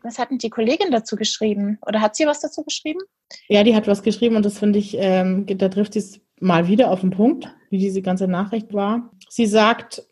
Was hatten die Kollegin dazu geschrieben? Oder hat sie was dazu geschrieben? Ja, die hat was geschrieben und das finde ich, ähm, da trifft sie es mal wieder auf den Punkt, wie diese ganze Nachricht war. Sie sagt,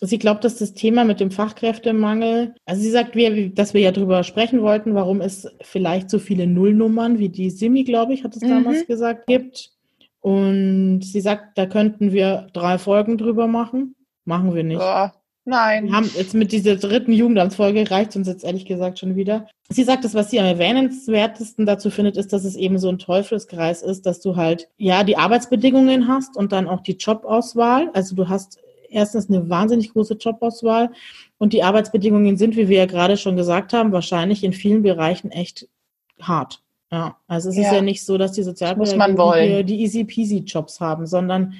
Sie glaubt, dass das Thema mit dem Fachkräftemangel, also sie sagt, wir, dass wir ja drüber sprechen wollten, warum es vielleicht so viele Nullnummern wie die Simi, glaube ich, hat es mhm. damals gesagt, gibt. Und sie sagt, da könnten wir drei Folgen drüber machen. Machen wir nicht. Ja, nein. Wir haben jetzt mit dieser dritten Jugendamtsfolge reicht uns jetzt ehrlich gesagt schon wieder. Sie sagt, das, was sie am erwähnenswertesten dazu findet, ist, dass es eben so ein Teufelskreis ist, dass du halt, ja, die Arbeitsbedingungen hast und dann auch die Jobauswahl. Also du hast erstens eine wahnsinnig große Jobauswahl und die Arbeitsbedingungen sind, wie wir ja gerade schon gesagt haben, wahrscheinlich in vielen Bereichen echt hart. Ja, also es ja. ist ja nicht so, dass die Sozialpädagogen die easy peasy Jobs haben, sondern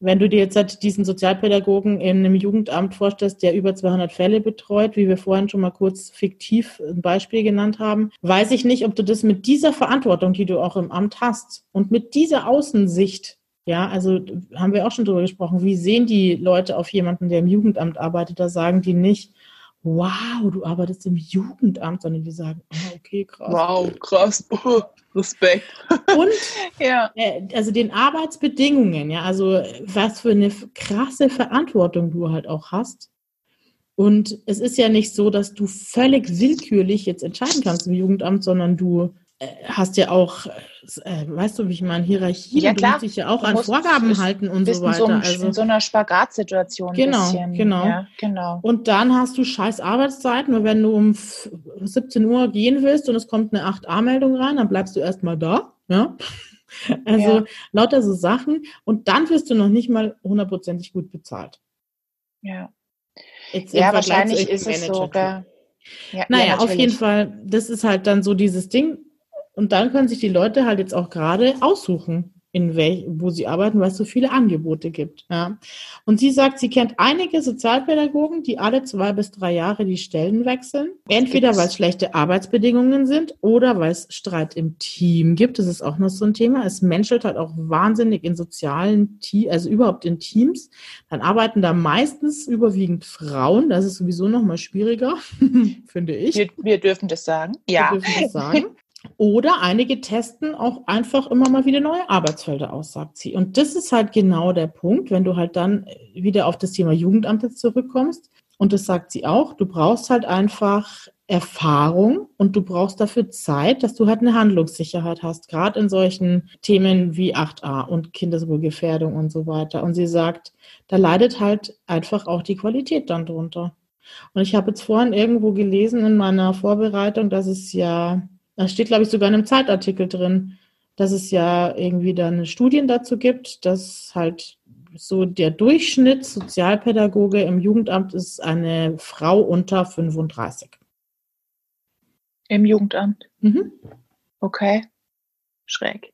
wenn du dir jetzt halt diesen Sozialpädagogen in einem Jugendamt vorstellst, der über 200 Fälle betreut, wie wir vorhin schon mal kurz fiktiv ein Beispiel genannt haben, weiß ich nicht, ob du das mit dieser Verantwortung, die du auch im Amt hast und mit dieser Außensicht ja, also haben wir auch schon drüber gesprochen. Wie sehen die Leute auf jemanden, der im Jugendamt arbeitet? Da sagen die nicht, wow, du arbeitest im Jugendamt, sondern die sagen, oh, okay, krass. Wow, krass. Oh, Respekt. Und ja. Äh, also den Arbeitsbedingungen, ja, also was für eine krasse Verantwortung du halt auch hast. Und es ist ja nicht so, dass du völlig willkürlich jetzt entscheiden kannst im Jugendamt, sondern du hast ja auch, äh, weißt du, wie ich meine, Hierarchie, ja, klar. du musst dich ja auch du an Vorgaben halten und so weiter. In so, also, in so einer Spagatsituation. Genau, bisschen. genau. Ja, genau. Und dann hast du scheiß Arbeitszeiten, und wenn du um 17 Uhr gehen willst und es kommt eine 8a-Meldung rein, dann bleibst du erstmal da, ja. Also ja. lauter so Sachen und dann wirst du noch nicht mal hundertprozentig gut bezahlt. Ja. Jetzt ja, wahrscheinlich ist es sogar Ja, naja, ja, auf jeden Fall, das ist halt dann so dieses Ding. Und dann können sich die Leute halt jetzt auch gerade aussuchen in welch, wo sie arbeiten, weil es so viele Angebote gibt. Ja. Und sie sagt, sie kennt einige Sozialpädagogen, die alle zwei bis drei Jahre die Stellen wechseln. Entweder weil es schlechte Arbeitsbedingungen sind oder weil es Streit im Team gibt. Das ist auch noch so ein Thema. Es menschelt halt auch wahnsinnig in sozialen Teams, also überhaupt in Teams. Dann arbeiten da meistens überwiegend Frauen. Das ist sowieso noch mal schwieriger, finde ich. Wir, wir, dürfen das sagen. Ja. Wir dürfen das sagen. Oder einige testen auch einfach immer mal wieder neue Arbeitsfelder aus, sagt sie. Und das ist halt genau der Punkt, wenn du halt dann wieder auf das Thema Jugendamt zurückkommst. Und das sagt sie auch, du brauchst halt einfach Erfahrung und du brauchst dafür Zeit, dass du halt eine Handlungssicherheit hast, gerade in solchen Themen wie 8a und Kindeswohlgefährdung und so weiter. Und sie sagt, da leidet halt einfach auch die Qualität dann drunter. Und ich habe jetzt vorhin irgendwo gelesen in meiner Vorbereitung, dass es ja da steht, glaube ich, sogar in einem Zeitartikel drin, dass es ja irgendwie dann Studien dazu gibt, dass halt so der Durchschnitt Sozialpädagoge im Jugendamt ist eine Frau unter 35. Im Jugendamt? Mhm. Okay. Schräg.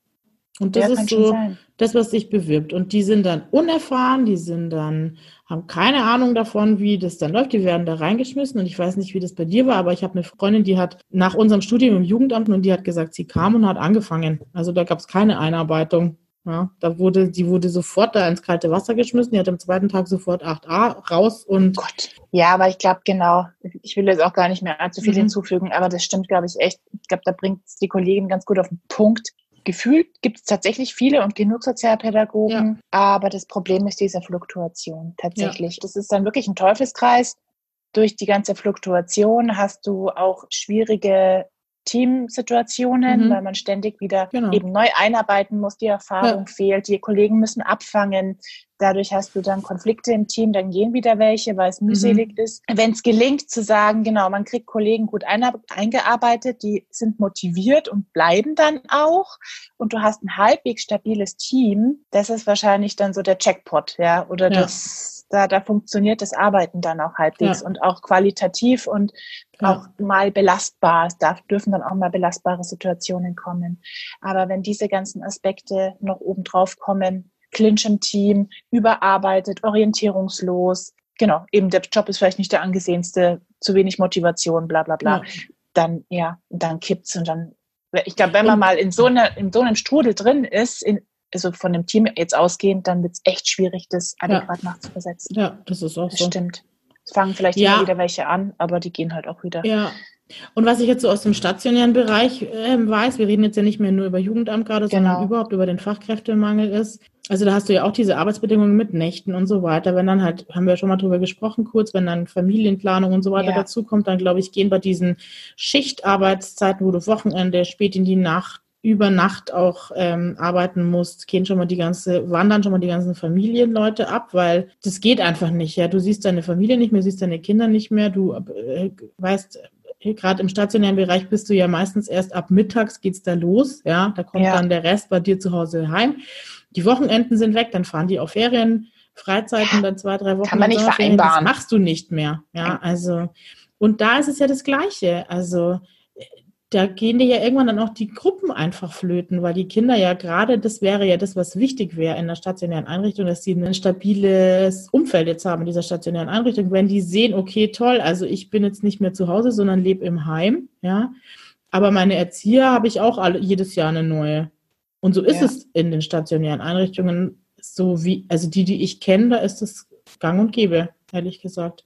Und das ja, ist so das, was sich bewirbt. Und die sind dann unerfahren, die sind dann, haben keine Ahnung davon, wie das dann läuft. Die werden da reingeschmissen. Und ich weiß nicht, wie das bei dir war, aber ich habe eine Freundin, die hat nach unserem Studium im Jugendamt und die hat gesagt, sie kam und hat angefangen. Also da gab es keine Einarbeitung. Ja, da wurde, die wurde sofort da ins kalte Wasser geschmissen. Die hat am zweiten Tag sofort 8a raus und. Gott. Ja, aber ich glaube genau, ich will jetzt auch gar nicht mehr allzu viel mhm. hinzufügen, aber das stimmt, glaube ich, echt. Ich glaube, da bringt die Kollegin ganz gut auf den Punkt gefühlt gibt es tatsächlich viele und genug Sozialpädagogen, ja. aber das Problem ist diese Fluktuation tatsächlich. Ja. Das ist dann wirklich ein Teufelskreis. Durch die ganze Fluktuation hast du auch schwierige Teamsituationen, mhm. weil man ständig wieder genau. eben neu einarbeiten muss, die Erfahrung ja. fehlt, die Kollegen müssen abfangen. Dadurch hast du dann Konflikte im Team, dann gehen wieder welche, weil es mhm. mühselig mhm. ist. Wenn es gelingt zu sagen, genau, man kriegt Kollegen gut eingearbeitet, die sind motiviert und bleiben dann auch und du hast ein halbwegs stabiles Team, das ist wahrscheinlich dann so der Checkpot, ja, oder ja. das da, da funktioniert das Arbeiten dann auch halbwegs ja. und auch qualitativ und ja. auch mal belastbar. Es darf, dürfen dann auch mal belastbare Situationen kommen. Aber wenn diese ganzen Aspekte noch obendrauf kommen, Clinch im Team, überarbeitet, orientierungslos, genau, eben der Job ist vielleicht nicht der angesehenste, zu wenig Motivation, bla bla bla, ja. dann ja, dann kippt's und dann ich glaube, wenn man mal in so, eine, in so einem Strudel drin ist, in, also von dem Team jetzt ausgehend, dann wird es echt schwierig, das adäquat ja. nachzubesetzen. Ja, das ist auch das so. Stimmt. Es fangen vielleicht ja. immer wieder welche an, aber die gehen halt auch wieder. Ja. Und was ich jetzt so aus dem stationären Bereich äh, weiß, wir reden jetzt ja nicht mehr nur über Jugendamt gerade, genau. sondern überhaupt über den Fachkräftemangel ist. Also da hast du ja auch diese Arbeitsbedingungen mit Nächten und so weiter. Wenn dann halt, haben wir schon mal drüber gesprochen kurz, wenn dann Familienplanung und so weiter ja. dazu kommt, dann glaube ich, gehen bei diesen Schichtarbeitszeiten, wo du Wochenende, spät in die Nacht, über Nacht auch ähm, arbeiten musst, gehen schon mal die ganze, wandern schon mal die ganzen Familienleute ab, weil das geht einfach nicht. Ja, du siehst deine Familie nicht mehr, siehst deine Kinder nicht mehr, du äh, weißt, gerade im stationären Bereich bist du ja meistens erst ab mittags geht's da los, ja, da kommt ja. dann der Rest bei dir zu Hause heim. Die Wochenenden sind weg, dann fahren die auf Ferien, Freizeiten, dann zwei, drei Wochen. Kann man nicht vereinbaren. Das machst du nicht mehr, ja, also und da ist es ja das Gleiche, also da gehen dir ja irgendwann dann auch die Gruppen einfach flöten, weil die Kinder ja gerade, das wäre ja das, was wichtig wäre in der stationären Einrichtung, dass sie ein stabiles Umfeld jetzt haben in dieser stationären Einrichtung. Wenn die sehen, okay, toll, also ich bin jetzt nicht mehr zu Hause, sondern lebe im Heim, ja. Aber meine Erzieher habe ich auch alle, jedes Jahr eine neue. Und so ist ja. es in den stationären Einrichtungen, so wie, also die, die ich kenne, da ist es gang und gäbe, ehrlich gesagt.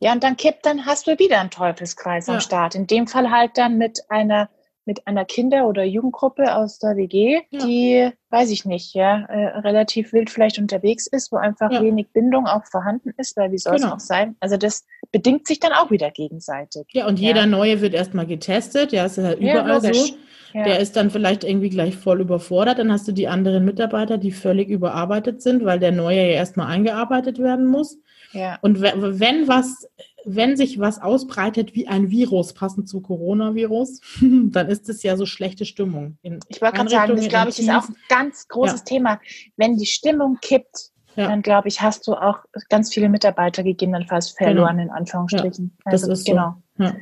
Ja, und dann kippt, dann hast du wieder einen Teufelskreis ja. am Start. In dem Fall halt dann mit einer mit einer Kinder- oder Jugendgruppe aus der WG, ja. die, weiß ich nicht, ja, äh, relativ wild vielleicht unterwegs ist, wo einfach ja. wenig Bindung auch vorhanden ist, weil wie soll genau. es auch sein? Also das bedingt sich dann auch wieder gegenseitig. Ja, und jeder Neue wird erstmal getestet, ja, ist ja halt überall so. Der ist dann vielleicht irgendwie gleich voll überfordert, dann hast du die anderen Mitarbeiter, die völlig überarbeitet sind, weil der Neue ja erstmal eingearbeitet werden muss. Ja. Und wenn was, wenn sich was ausbreitet wie ein Virus, passend zu Coronavirus, dann ist es ja so schlechte Stimmung. ich wollte gerade sagen, das glaube ich ist auch ein ganz großes ja. Thema. Wenn die Stimmung kippt, ja. dann glaube ich, hast du auch ganz viele Mitarbeiter gegebenenfalls verloren, genau. in Anführungsstrichen. Ja, das also, ist genau. Ja.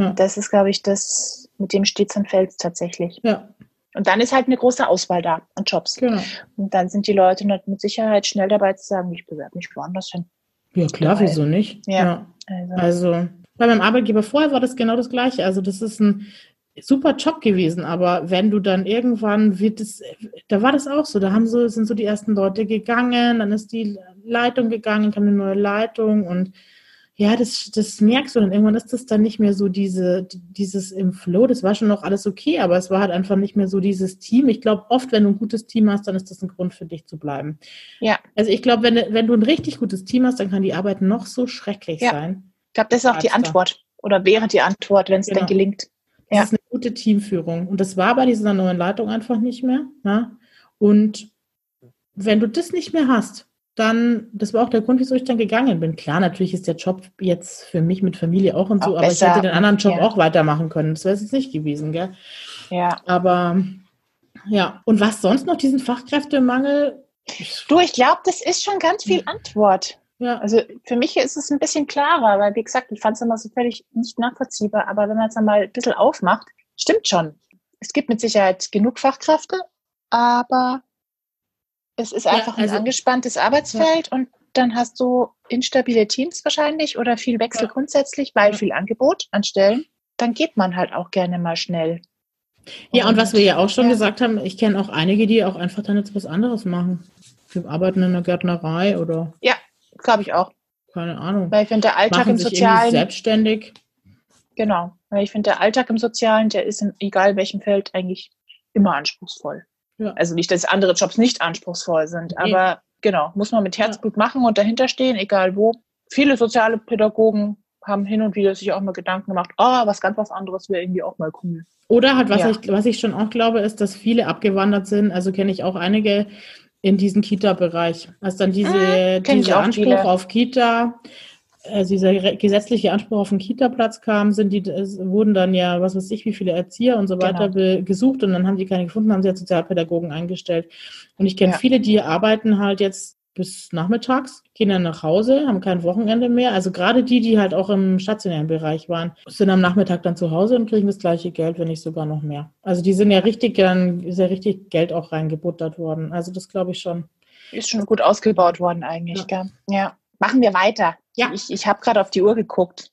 Ja. Das ist, glaube ich, das, mit dem steht und fällt tatsächlich. Ja. Und dann ist halt eine große Auswahl da an Jobs. Genau. Und dann sind die Leute mit Sicherheit schnell dabei zu sagen, ich bewerbe mich woanders hin. Ja, klar, Dabei. wieso nicht? Ja. ja. Also. also, bei meinem Arbeitgeber vorher war das genau das Gleiche. Also, das ist ein super Job gewesen, aber wenn du dann irgendwann wird es, da war das auch so, da haben so, sind so die ersten Leute gegangen, dann ist die Leitung gegangen, kam eine neue Leitung und ja, das, das merkst du dann irgendwann ist das dann nicht mehr so diese, dieses im Flow, das war schon noch alles okay, aber es war halt einfach nicht mehr so dieses Team. Ich glaube, oft, wenn du ein gutes Team hast, dann ist das ein Grund für dich zu bleiben. Ja. Also ich glaube, wenn, wenn du ein richtig gutes Team hast, dann kann die Arbeit noch so schrecklich ja. sein. Ich glaube, das ist auch die Antwort oder wäre die Antwort, wenn es genau. denn gelingt. Ja. Das ist eine gute Teamführung. Und das war bei dieser neuen Leitung einfach nicht mehr. Ja? Und wenn du das nicht mehr hast, dann, das war auch der Grund, wieso ich dann gegangen bin. Klar, natürlich ist der Job jetzt für mich mit Familie auch und so, auch aber besser. ich hätte den anderen Job ja. auch weitermachen können. Das wäre es jetzt nicht gewesen, gell? Ja. Aber ja, und was sonst noch diesen Fachkräftemangel? Du, ich glaube, das ist schon ganz viel Antwort. Ja. Also für mich ist es ein bisschen klarer, weil wie gesagt, ich fand es immer so völlig nicht nachvollziehbar, aber wenn man es dann mal ein bisschen aufmacht, stimmt schon. Es gibt mit Sicherheit genug Fachkräfte, aber es ist einfach ja, also, ein angespanntes Arbeitsfeld ja. und dann hast du instabile Teams wahrscheinlich oder viel Wechsel ja. grundsätzlich, weil viel Angebot an Stellen. Dann geht man halt auch gerne mal schnell. Ja, und, und was wir ja auch schon gesagt haben, ich kenne auch einige, die auch einfach dann jetzt was anderes machen. Wir arbeiten in der Gärtnerei oder. Ja, glaube ich auch. Keine Ahnung. Weil ich finde, der Alltag machen im Sozialen. selbstständig. Genau. Weil ich finde, der Alltag im Sozialen, der ist in egal welchem Feld eigentlich immer anspruchsvoll. Ja. Also nicht, dass andere Jobs nicht anspruchsvoll sind, nee. aber genau, muss man mit Herzblut ja. machen und dahinter stehen, egal wo. Viele soziale Pädagogen haben hin und wieder sich auch mal Gedanken gemacht, oh, was ganz was anderes wäre irgendwie auch mal cool. Oder halt, was, ja. ich, was ich schon auch glaube, ist, dass viele abgewandert sind. Also kenne ich auch einige in diesem Kita-Bereich. Also dann diese, ah, dieser Anspruch viele. auf Kita, also dieser gesetzliche Anspruch auf einen Kita-Platz kam, sind die, wurden dann ja, was weiß ich, wie viele Erzieher und so weiter genau. gesucht und dann haben die keine gefunden, haben sie ja Sozialpädagogen eingestellt. Und ich kenne ja. viele, die arbeiten halt jetzt bis nachmittags, gehen dann nach Hause, haben kein Wochenende mehr. Also gerade die, die halt auch im stationären Bereich waren, sind am Nachmittag dann zu Hause und kriegen das gleiche Geld, wenn nicht sogar noch mehr. Also die sind ja richtig, dann ist ja richtig Geld auch reingebuttert worden. Also das glaube ich schon. Ist schon gut ausgebaut worden eigentlich, ja. Gell? Ja. Machen wir weiter. Ja. Ich, ich habe gerade auf die Uhr geguckt.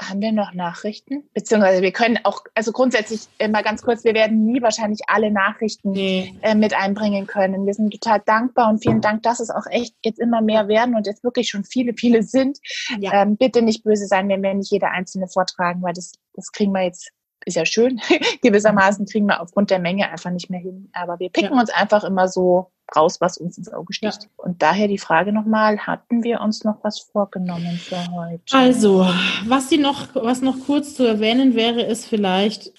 Haben wir noch Nachrichten? Beziehungsweise wir können auch, also grundsätzlich äh, mal ganz kurz, wir werden nie wahrscheinlich alle Nachrichten nee. äh, mit einbringen können. Wir sind total dankbar und vielen Dank, dass es auch echt jetzt immer mehr werden und jetzt wirklich schon viele, viele sind. Ja. Ähm, bitte nicht böse sein, wenn wir nicht jede einzelne vortragen, weil das, das kriegen wir jetzt ist ja schön. Gewissermaßen kriegen wir aufgrund der Menge einfach nicht mehr hin. Aber wir picken ja. uns einfach immer so raus, was uns ins Auge sticht. Ja. Und daher die Frage nochmal, hatten wir uns noch was vorgenommen für heute? Also, was sie noch, was noch kurz zu erwähnen wäre, ist vielleicht,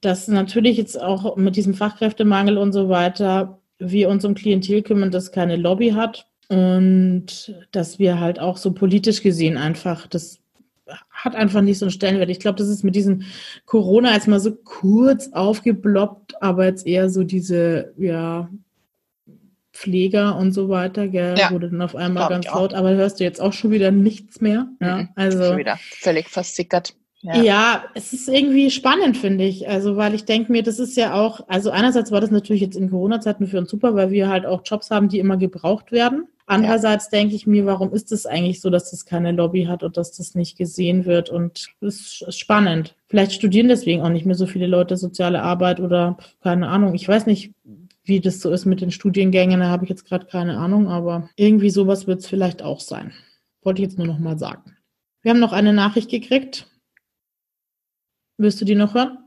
dass natürlich jetzt auch mit diesem Fachkräftemangel und so weiter wir uns um Klientel kümmern, das keine Lobby hat und dass wir halt auch so politisch gesehen einfach das hat einfach nicht so einen Stellenwert. Ich glaube, das ist mit diesem Corona jetzt mal so kurz aufgeploppt, aber jetzt eher so diese, ja, Pfleger und so weiter, gell, ja, wurde dann auf einmal ganz laut, aber hörst du jetzt auch schon wieder nichts mehr. Ja, mhm, also schon wieder völlig versickert. Ja. ja. es ist irgendwie spannend, finde ich. Also, weil ich denke mir, das ist ja auch, also einerseits war das natürlich jetzt in Corona-Zeiten für uns super, weil wir halt auch Jobs haben, die immer gebraucht werden. Andererseits ja. denke ich mir, warum ist es eigentlich so, dass das keine Lobby hat und dass das nicht gesehen wird? Und das ist spannend. Vielleicht studieren deswegen auch nicht mehr so viele Leute soziale Arbeit oder keine Ahnung. Ich weiß nicht, wie das so ist mit den Studiengängen. Da habe ich jetzt gerade keine Ahnung, aber irgendwie sowas wird es vielleicht auch sein. Wollte ich jetzt nur noch mal sagen. Wir haben noch eine Nachricht gekriegt. Wirst du die noch hören?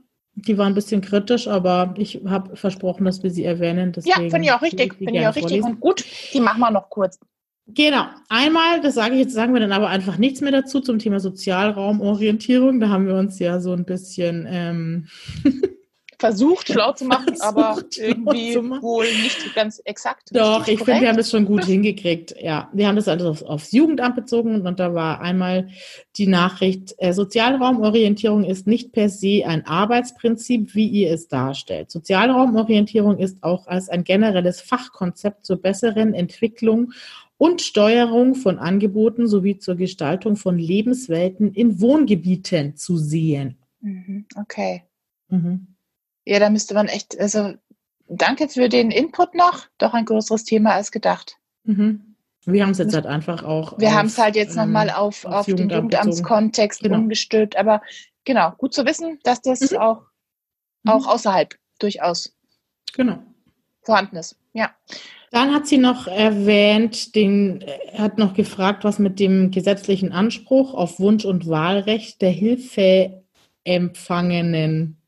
Die war ein bisschen kritisch, aber ich habe versprochen, dass wir sie erwähnen. ja, finde ich auch richtig. Finde ich auch richtig und gut. Die machen wir noch kurz. Genau. Einmal, das sage ich jetzt, sagen wir dann aber einfach nichts mehr dazu zum Thema Sozialraumorientierung. Da haben wir uns ja so ein bisschen ähm, versucht, schlau zu machen, versucht, aber irgendwie wohl nicht ganz exakt. Doch, ich finde, wir haben das schon gut hingekriegt. Ja, wir haben das also aufs, aufs Jugendamt bezogen und da war einmal die Nachricht, äh, Sozialraumorientierung ist nicht per se ein Arbeitsprinzip, wie ihr es darstellt. Sozialraumorientierung ist auch als ein generelles Fachkonzept zur besseren Entwicklung und Steuerung von Angeboten sowie zur Gestaltung von Lebenswelten in Wohngebieten zu sehen. Mhm, okay. Mhm. Ja, da müsste man echt, also danke für den Input noch. Doch ein größeres Thema als gedacht. Mhm. Wir haben es jetzt halt einfach auch. Wir haben es halt jetzt nochmal ähm, auf, auf, auf den Jugendamtskontext genau. umgestülpt. Aber genau, gut zu wissen, dass das mhm. auch, auch mhm. außerhalb durchaus genau. vorhanden ist. Ja. Dann hat sie noch erwähnt, den, hat noch gefragt, was mit dem gesetzlichen Anspruch auf Wunsch- und Wahlrecht der Hilfeempfangenen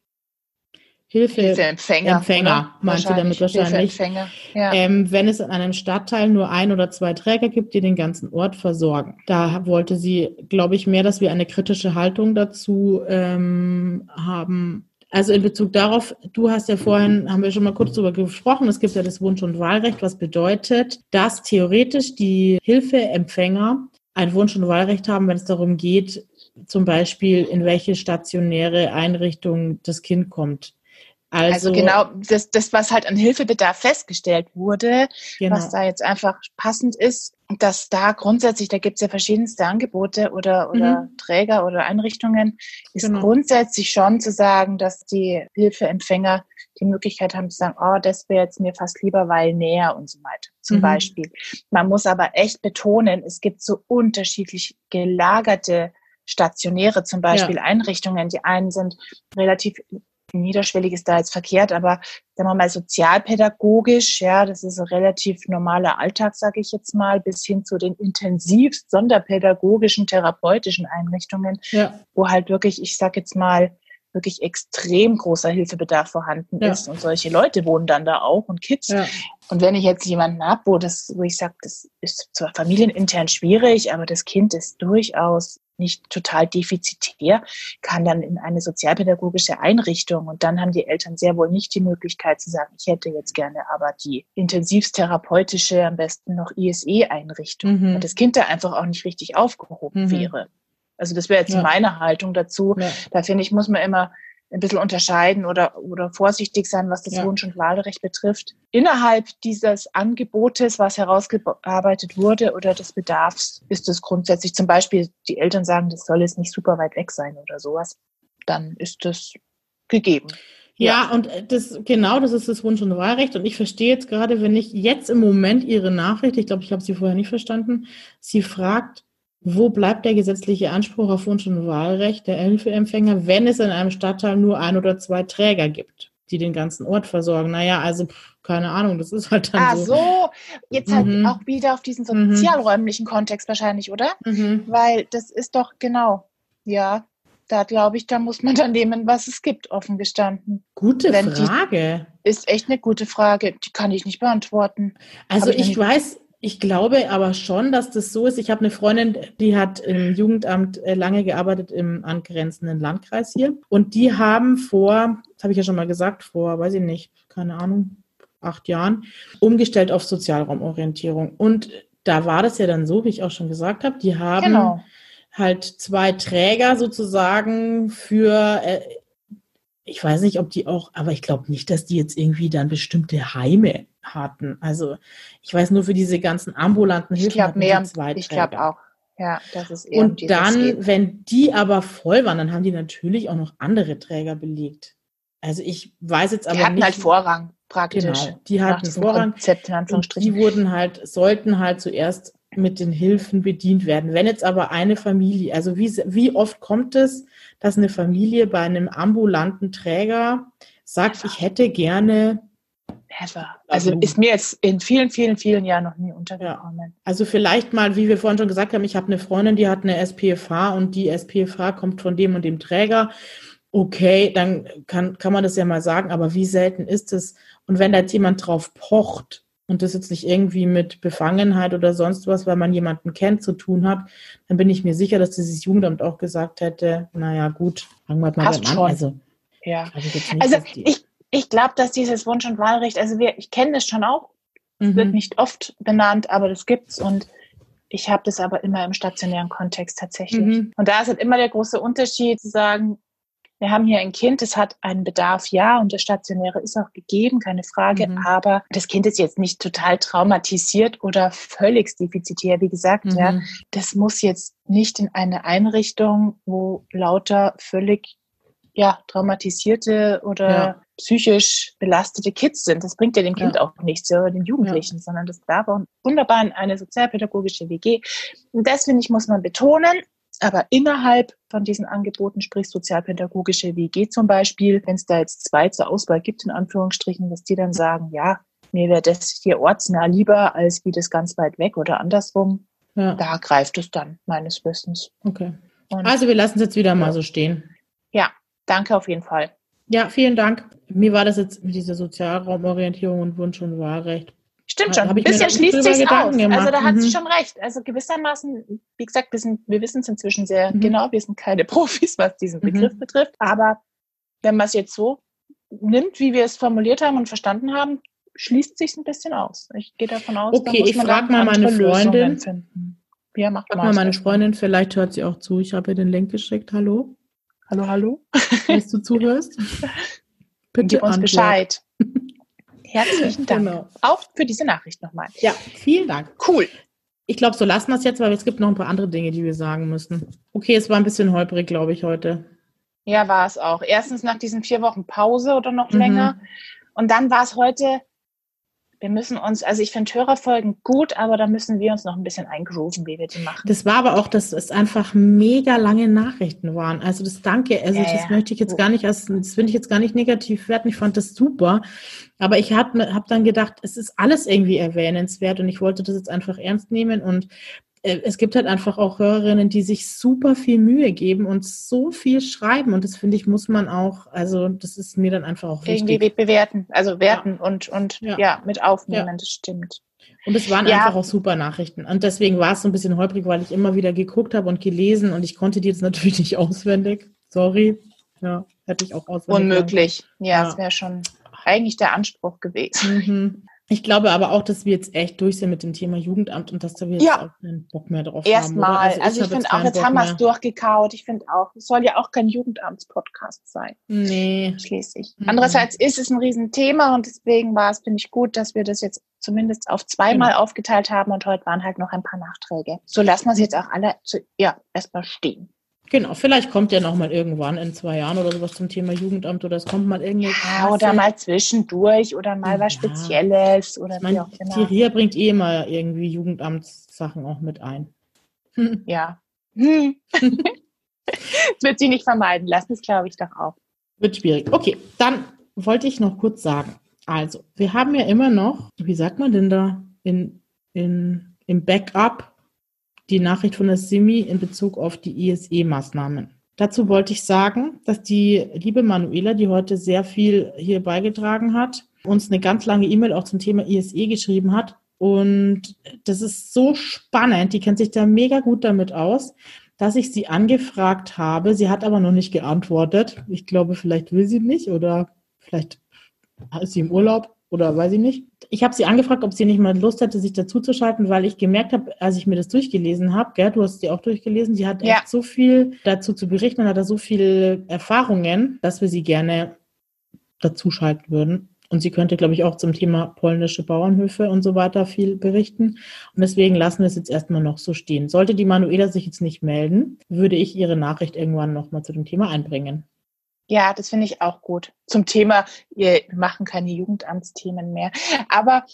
Hilfe, Hilfeempfänger, Empfänger, meint sie damit wahrscheinlich. Ja. Ähm, wenn es in einem Stadtteil nur ein oder zwei Träger gibt, die den ganzen Ort versorgen. Da wollte sie, glaube ich, mehr, dass wir eine kritische Haltung dazu ähm, haben. Also in Bezug darauf, du hast ja vorhin, haben wir schon mal kurz darüber gesprochen, es gibt ja das Wunsch- und Wahlrecht, was bedeutet, dass theoretisch die Hilfeempfänger ein Wunsch- und Wahlrecht haben, wenn es darum geht, zum Beispiel in welche stationäre Einrichtung das Kind kommt. Also, also, genau, das, das, was halt an Hilfebedarf festgestellt wurde, genau. was da jetzt einfach passend ist, dass da grundsätzlich, da gibt es ja verschiedenste Angebote oder, oder mhm. Träger oder Einrichtungen, ist genau. grundsätzlich schon zu sagen, dass die Hilfeempfänger die Möglichkeit haben zu sagen, oh, das wäre jetzt mir fast lieber, weil näher und so weiter, zum mhm. Beispiel. Man muss aber echt betonen, es gibt so unterschiedlich gelagerte stationäre zum Beispiel ja. Einrichtungen. Die einen sind relativ niederschwellig ist da jetzt verkehrt, aber sagen wir mal sozialpädagogisch, ja, das ist ein relativ normaler Alltag, sage ich jetzt mal, bis hin zu den intensivst sonderpädagogischen, therapeutischen Einrichtungen, ja. wo halt wirklich, ich sage jetzt mal, wirklich extrem großer Hilfebedarf vorhanden ja. ist. Und solche Leute wohnen dann da auch und Kids. Ja. Und wenn ich jetzt jemanden habe, wo das, wo ich sage, das ist zwar familienintern schwierig, aber das Kind ist durchaus nicht total defizitär, kann dann in eine sozialpädagogische Einrichtung und dann haben die Eltern sehr wohl nicht die Möglichkeit zu sagen, ich hätte jetzt gerne aber die intensivtherapeutische, am besten noch ISE-Einrichtung, mhm. weil das Kind da einfach auch nicht richtig aufgehoben mhm. wäre. Also das wäre jetzt ja. meine Haltung dazu. Ja. Da finde ich, muss man immer ein bisschen unterscheiden oder, oder vorsichtig sein, was das ja. Wunsch- und Wahlrecht betrifft. Innerhalb dieses Angebotes, was herausgearbeitet wurde oder des Bedarfs, ist es grundsätzlich zum Beispiel, die Eltern sagen, das soll jetzt nicht super weit weg sein oder sowas, dann ist das gegeben. Ja, ja, und das genau, das ist das Wunsch- und Wahlrecht. Und ich verstehe jetzt gerade, wenn ich jetzt im Moment Ihre Nachricht, ich glaube, ich habe sie vorher nicht verstanden, sie fragt, wo bleibt der gesetzliche Anspruch auf Wunsch- und Wahlrecht der Hilfeempfänger, wenn es in einem Stadtteil nur ein oder zwei Träger gibt, die den ganzen Ort versorgen? Naja, also keine Ahnung, das ist halt dann ah, so. so. Jetzt halt mhm. auch wieder auf diesen mhm. sozialräumlichen mhm. Kontext wahrscheinlich, oder? Mhm. Weil das ist doch genau, ja, da glaube ich, da muss man dann nehmen, was es gibt, offen gestanden. Gute Wenn Frage. ist echt eine gute Frage. Die kann ich nicht beantworten. Also ich, ich weiß, ich glaube aber schon, dass das so ist. Ich habe eine Freundin, die hat im Jugendamt äh, lange gearbeitet im angrenzenden Landkreis hier. Und die haben vor, das habe ich ja schon mal gesagt, vor, weiß ich nicht, keine Ahnung, acht Jahren, umgestellt auf Sozialraumorientierung. Und da war das ja dann so, wie ich auch schon gesagt habe, die haben genau. halt zwei Träger sozusagen für äh, ich weiß nicht, ob die auch, aber ich glaube nicht, dass die jetzt irgendwie dann bestimmte Heime hatten. Also ich weiß nur für diese ganzen ambulanten Hilfen. Ich glaube mehr, ich glaube auch. Ja, das ist eher Und dann, wenn die aber voll waren, dann haben die natürlich auch noch andere Träger belegt. Also ich weiß jetzt aber die hatten nicht. halt Vorrang praktisch. Genau, die hatten Vorrang. Konzept, die wurden halt, sollten halt zuerst mit den Hilfen bedient werden. Wenn jetzt aber eine Familie, also wie, wie oft kommt es, dass eine Familie bei einem ambulanten Träger sagt, ich hätte gerne Never. Also ist mir jetzt in vielen, vielen, vielen Jahren noch nie untergekommen. Ja. Also vielleicht mal, wie wir vorhin schon gesagt haben, ich habe eine Freundin, die hat eine SPFH und die SPFH kommt von dem und dem Träger. Okay, dann kann, kann man das ja mal sagen, aber wie selten ist es? Und wenn da jetzt jemand drauf pocht und das jetzt nicht irgendwie mit Befangenheit oder sonst was, weil man jemanden kennt, zu tun hat, dann bin ich mir sicher, dass dieses Jugendamt auch gesagt hätte, naja gut, fangen wir mal an. Also, ja. Ich also ich, ich glaube, dass dieses Wunsch- und Wahlrecht, also wir, ich kenne das schon auch, mhm. wird nicht oft benannt, aber das gibt's und ich habe das aber immer im stationären Kontext tatsächlich. Mhm. Und da ist halt immer der große Unterschied zu sagen, wir haben hier ein Kind, das hat einen Bedarf, ja, und der Stationäre ist auch gegeben, keine Frage, mhm. aber das Kind ist jetzt nicht total traumatisiert oder völlig defizitär, wie gesagt, mhm. ja. Das muss jetzt nicht in eine Einrichtung, wo lauter völlig ja, traumatisierte oder ja. psychisch belastete Kids sind. Das bringt ja dem Kind ja. auch nichts, ja, den Jugendlichen, ja. sondern das darf auch wunderbar in eine sozialpädagogische WG. Und das, finde ich, muss man betonen. Aber innerhalb von diesen Angeboten, sprich sozialpädagogische WG zum Beispiel, wenn es da jetzt zwei zur Auswahl gibt, in Anführungsstrichen, dass die dann sagen, ja, mir wäre das hier ortsnah lieber als wie das ganz weit weg oder andersrum. Ja. Da greift es dann meines Wissens. Okay. Und also wir lassen es jetzt wieder mal so stehen. Ja, danke auf jeden Fall. Ja, vielen Dank. Mir war das jetzt mit dieser Sozialraumorientierung und Wunsch und Wahlrecht Stimmt schon, ein bisschen schließt sich aus. Gemacht. Also da hat mhm. sie schon recht. Also gewissermaßen, wie gesagt, wir, sind, wir wissen es inzwischen sehr mhm. genau, wir sind keine Profis, was diesen mhm. Begriff mhm. betrifft. Aber wenn man es jetzt so nimmt, wie wir es formuliert haben und verstanden haben, schließt sich ein bisschen aus. Ich gehe davon aus, okay, ich frage mal meine Freundin. Ja, macht mal meine Freundin, vielleicht hört sie auch zu. Ich habe ihr den Link geschickt. Hallo? Hallo, hallo. Falls du zuhörst. Bitte Gib uns Antwort. Bescheid. Herzlichen Dank. Genau. Auch für diese Nachricht nochmal. Ja, vielen Dank. Cool. Ich glaube, so lassen wir es jetzt, weil es gibt noch ein paar andere Dinge, die wir sagen müssen. Okay, es war ein bisschen holprig, glaube ich, heute. Ja, war es auch. Erstens nach diesen vier Wochen Pause oder noch mhm. länger. Und dann war es heute wir müssen uns, also ich finde Hörerfolgen gut, aber da müssen wir uns noch ein bisschen eingrooven, wie wir die machen. Das war aber auch, dass es einfach mega lange Nachrichten waren. Also das Danke, also ja, das ja. möchte ich jetzt gar nicht, als, das finde ich jetzt gar nicht negativ werten. Ich fand das super. Aber ich habe hab dann gedacht, es ist alles irgendwie erwähnenswert und ich wollte das jetzt einfach ernst nehmen und es gibt halt einfach auch Hörerinnen, die sich super viel Mühe geben und so viel schreiben. Und das finde ich, muss man auch, also das ist mir dann einfach auch wichtig. Irgendwie bewerten, also werten ja. und, und ja. ja. mit aufnehmen, ja. das stimmt. Und es waren einfach auch super Nachrichten. Und deswegen war es so ein bisschen holprig, weil ich immer wieder geguckt habe und gelesen und ich konnte die jetzt natürlich nicht auswendig. Sorry. Ja, hätte ich auch auswendig. Unmöglich. Ja, es wäre schon eigentlich der Anspruch gewesen. Mhm. Ich glaube aber auch, dass wir jetzt echt durch sind mit dem Thema Jugendamt und dass da wir jetzt ja. auch keinen Bock mehr drauf Erstmal. haben. Erstmal. Also, also ich, finde auch, jetzt Bock haben wir es durchgekaut. Ich finde auch, es soll ja auch kein Jugendamtspodcast sein. Nee. Schließlich. Mhm. Andererseits ist es ein Riesenthema und deswegen war es, finde ich, gut, dass wir das jetzt zumindest auf zweimal genau. aufgeteilt haben und heute waren halt noch ein paar Nachträge. So lassen wir es jetzt auch alle zu, ja, erstmal stehen. Genau, vielleicht kommt ja noch mal irgendwann in zwei Jahren oder sowas zum Thema Jugendamt oder es kommt mal irgendwie. Ja, oder mal zwischendurch oder mal ja. was Spezielles oder ich mein, wie auch immer. Die RIA bringt eh immer irgendwie Jugendamtssachen auch mit ein. Hm. Ja. Hm. wird sie nicht vermeiden lassen, das glaube ich doch auch. Wird schwierig. Okay, dann wollte ich noch kurz sagen. Also, wir haben ja immer noch, wie sagt man denn da, in, in, im Backup die Nachricht von der Simi in Bezug auf die ISE-Maßnahmen. Dazu wollte ich sagen, dass die liebe Manuela, die heute sehr viel hier beigetragen hat, uns eine ganz lange E-Mail auch zum Thema ISE geschrieben hat. Und das ist so spannend, die kennt sich da mega gut damit aus, dass ich sie angefragt habe. Sie hat aber noch nicht geantwortet. Ich glaube, vielleicht will sie nicht oder vielleicht ist sie im Urlaub oder weiß ich nicht. Ich habe sie angefragt, ob sie nicht mal Lust hätte, sich dazuzuschalten, weil ich gemerkt habe, als ich mir das durchgelesen habe, gell, du hast sie auch durchgelesen, sie hat ja. echt so viel dazu zu berichten und hat da so viele Erfahrungen, dass wir sie gerne dazuschalten würden. Und sie könnte, glaube ich, auch zum Thema polnische Bauernhöfe und so weiter viel berichten. Und deswegen lassen wir es jetzt erstmal noch so stehen. Sollte die Manuela sich jetzt nicht melden, würde ich ihre Nachricht irgendwann nochmal zu dem Thema einbringen. Ja, das finde ich auch gut. Zum Thema, wir machen keine Jugendamtsthemen mehr. Aber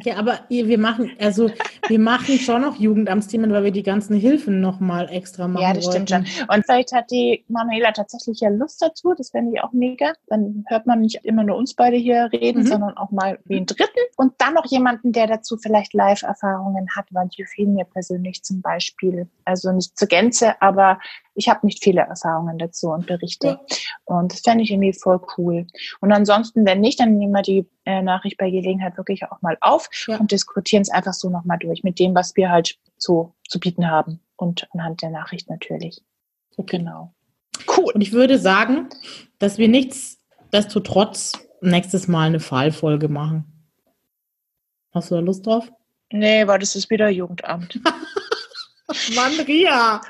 ja, aber wir machen, also wir machen schon noch Jugendamtsthemen, weil wir die ganzen Hilfen nochmal extra machen. Ja, das wollten. stimmt schon. Und vielleicht hat die Manuela tatsächlich ja Lust dazu, das fände ich auch mega. Dann hört man nicht immer nur uns beide hier reden, mhm. sondern auch mal wie einen Dritten. Und dann noch jemanden, der dazu vielleicht Live-Erfahrungen hat, weil die fehlen mir persönlich zum Beispiel. Also nicht zur Gänze, aber ich habe nicht viele Erfahrungen dazu und Berichte. Ja. Und das fände ich irgendwie voll cool. Und ansonsten, wenn nicht, dann nehmen wir die äh, Nachricht bei Gelegenheit wirklich auch mal auf ja. und diskutieren es einfach so nochmal durch mit dem, was wir halt so zu bieten haben und anhand der Nachricht natürlich. Okay. Genau. Cool. Und ich würde sagen, dass wir nichtsdestotrotz nächstes Mal eine Fallfolge machen. Hast du da Lust drauf? Nee, weil das ist wieder Jugendamt. Mann, Ria.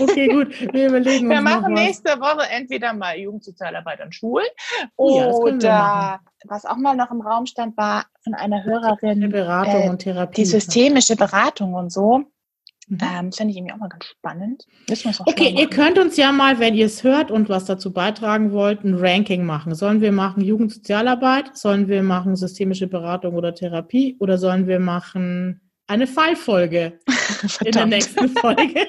Okay, gut. Wir überlegen Wir uns machen noch was. nächste Woche entweder mal Jugendsozialarbeit an Schulen Ja, wir oder was auch mal noch im Raum stand, war von einer Eine Hörerin Beratung äh, und Therapie. die systemische Beratung und so. Mhm. Ähm, Finde ich irgendwie auch mal ganz spannend. Wir Okay, ihr machen. könnt uns ja mal, wenn ihr es hört und was dazu beitragen wollt, ein Ranking machen. Sollen wir machen Jugendsozialarbeit? Sollen wir machen systemische Beratung oder Therapie? Oder sollen wir machen eine Fallfolge in der nächsten Folge?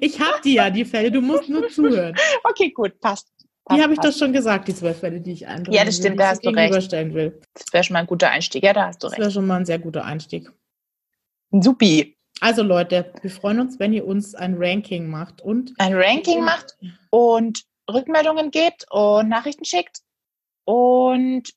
Ich habe die ja, die Fälle. Du musst nur zuhören. Okay, gut, passt. Die Passt, habe ich doch schon gesagt, die zwölf Fälle, die ich eintragen Ja, das stimmt, die da hast du recht. will. Das wäre schon mal ein guter Einstieg. Ja, da hast du Das wäre recht. schon mal ein sehr guter Einstieg. Supi. Also Leute, wir freuen uns, wenn ihr uns ein Ranking macht und Ein Ranking macht und Rückmeldungen gebt und Nachrichten schickt. Und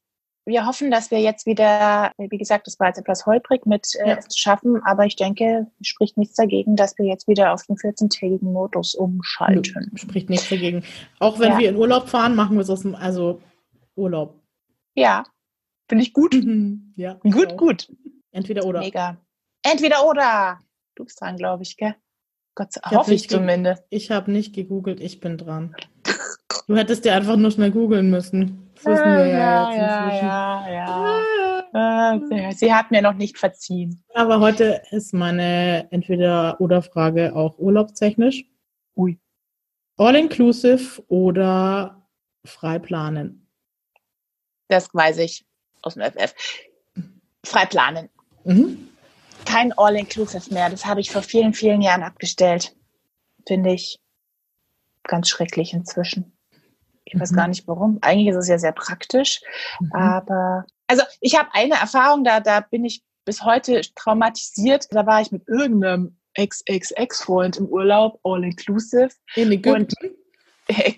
wir hoffen, dass wir jetzt wieder, wie gesagt, das war jetzt etwas holprig mit äh, Ja. schaffen, aber ich denke, es spricht nichts dagegen, dass wir jetzt wieder auf den 14-tägigen Modus umschalten. spricht nichts dagegen. Auch wenn Ja. wir in Urlaub fahren, machen wir es aus dem, also Urlaub. Ja, finde ich gut. ja. Gut, auch. gut. Entweder oder. Mega. Entweder oder. Du bist dran, glaube ich, gell? Gott sei hab hoffe ich zumindest. Ich habe nicht gegoogelt, ich bin dran. Du hättest dir einfach nur schnell googeln müssen. Das wissen wir ja, ja, jetzt ja, inzwischen. ja, ja. Äh, sie hat mir noch nicht verziehen. Aber heute ist meine Entweder-Oder-Frage auch urlaubstechnisch. Ui. All-inclusive oder frei planen. Das weiß ich aus dem FF. Frei planen. Mhm. Kein All-Inclusive mehr. Das habe ich vor vielen, vielen Jahren abgestellt. Finde ich ganz schrecklich inzwischen. Ich weiß Mhm. gar nicht warum. Eigentlich ist es ja sehr praktisch, Mhm. aber also ich habe eine Erfahrung, da, da bin ich bis heute traumatisiert. Da war ich mit irgendeinem Ex-Ex-Ex-Freund im Urlaub, all-inclusive. In Ägypten.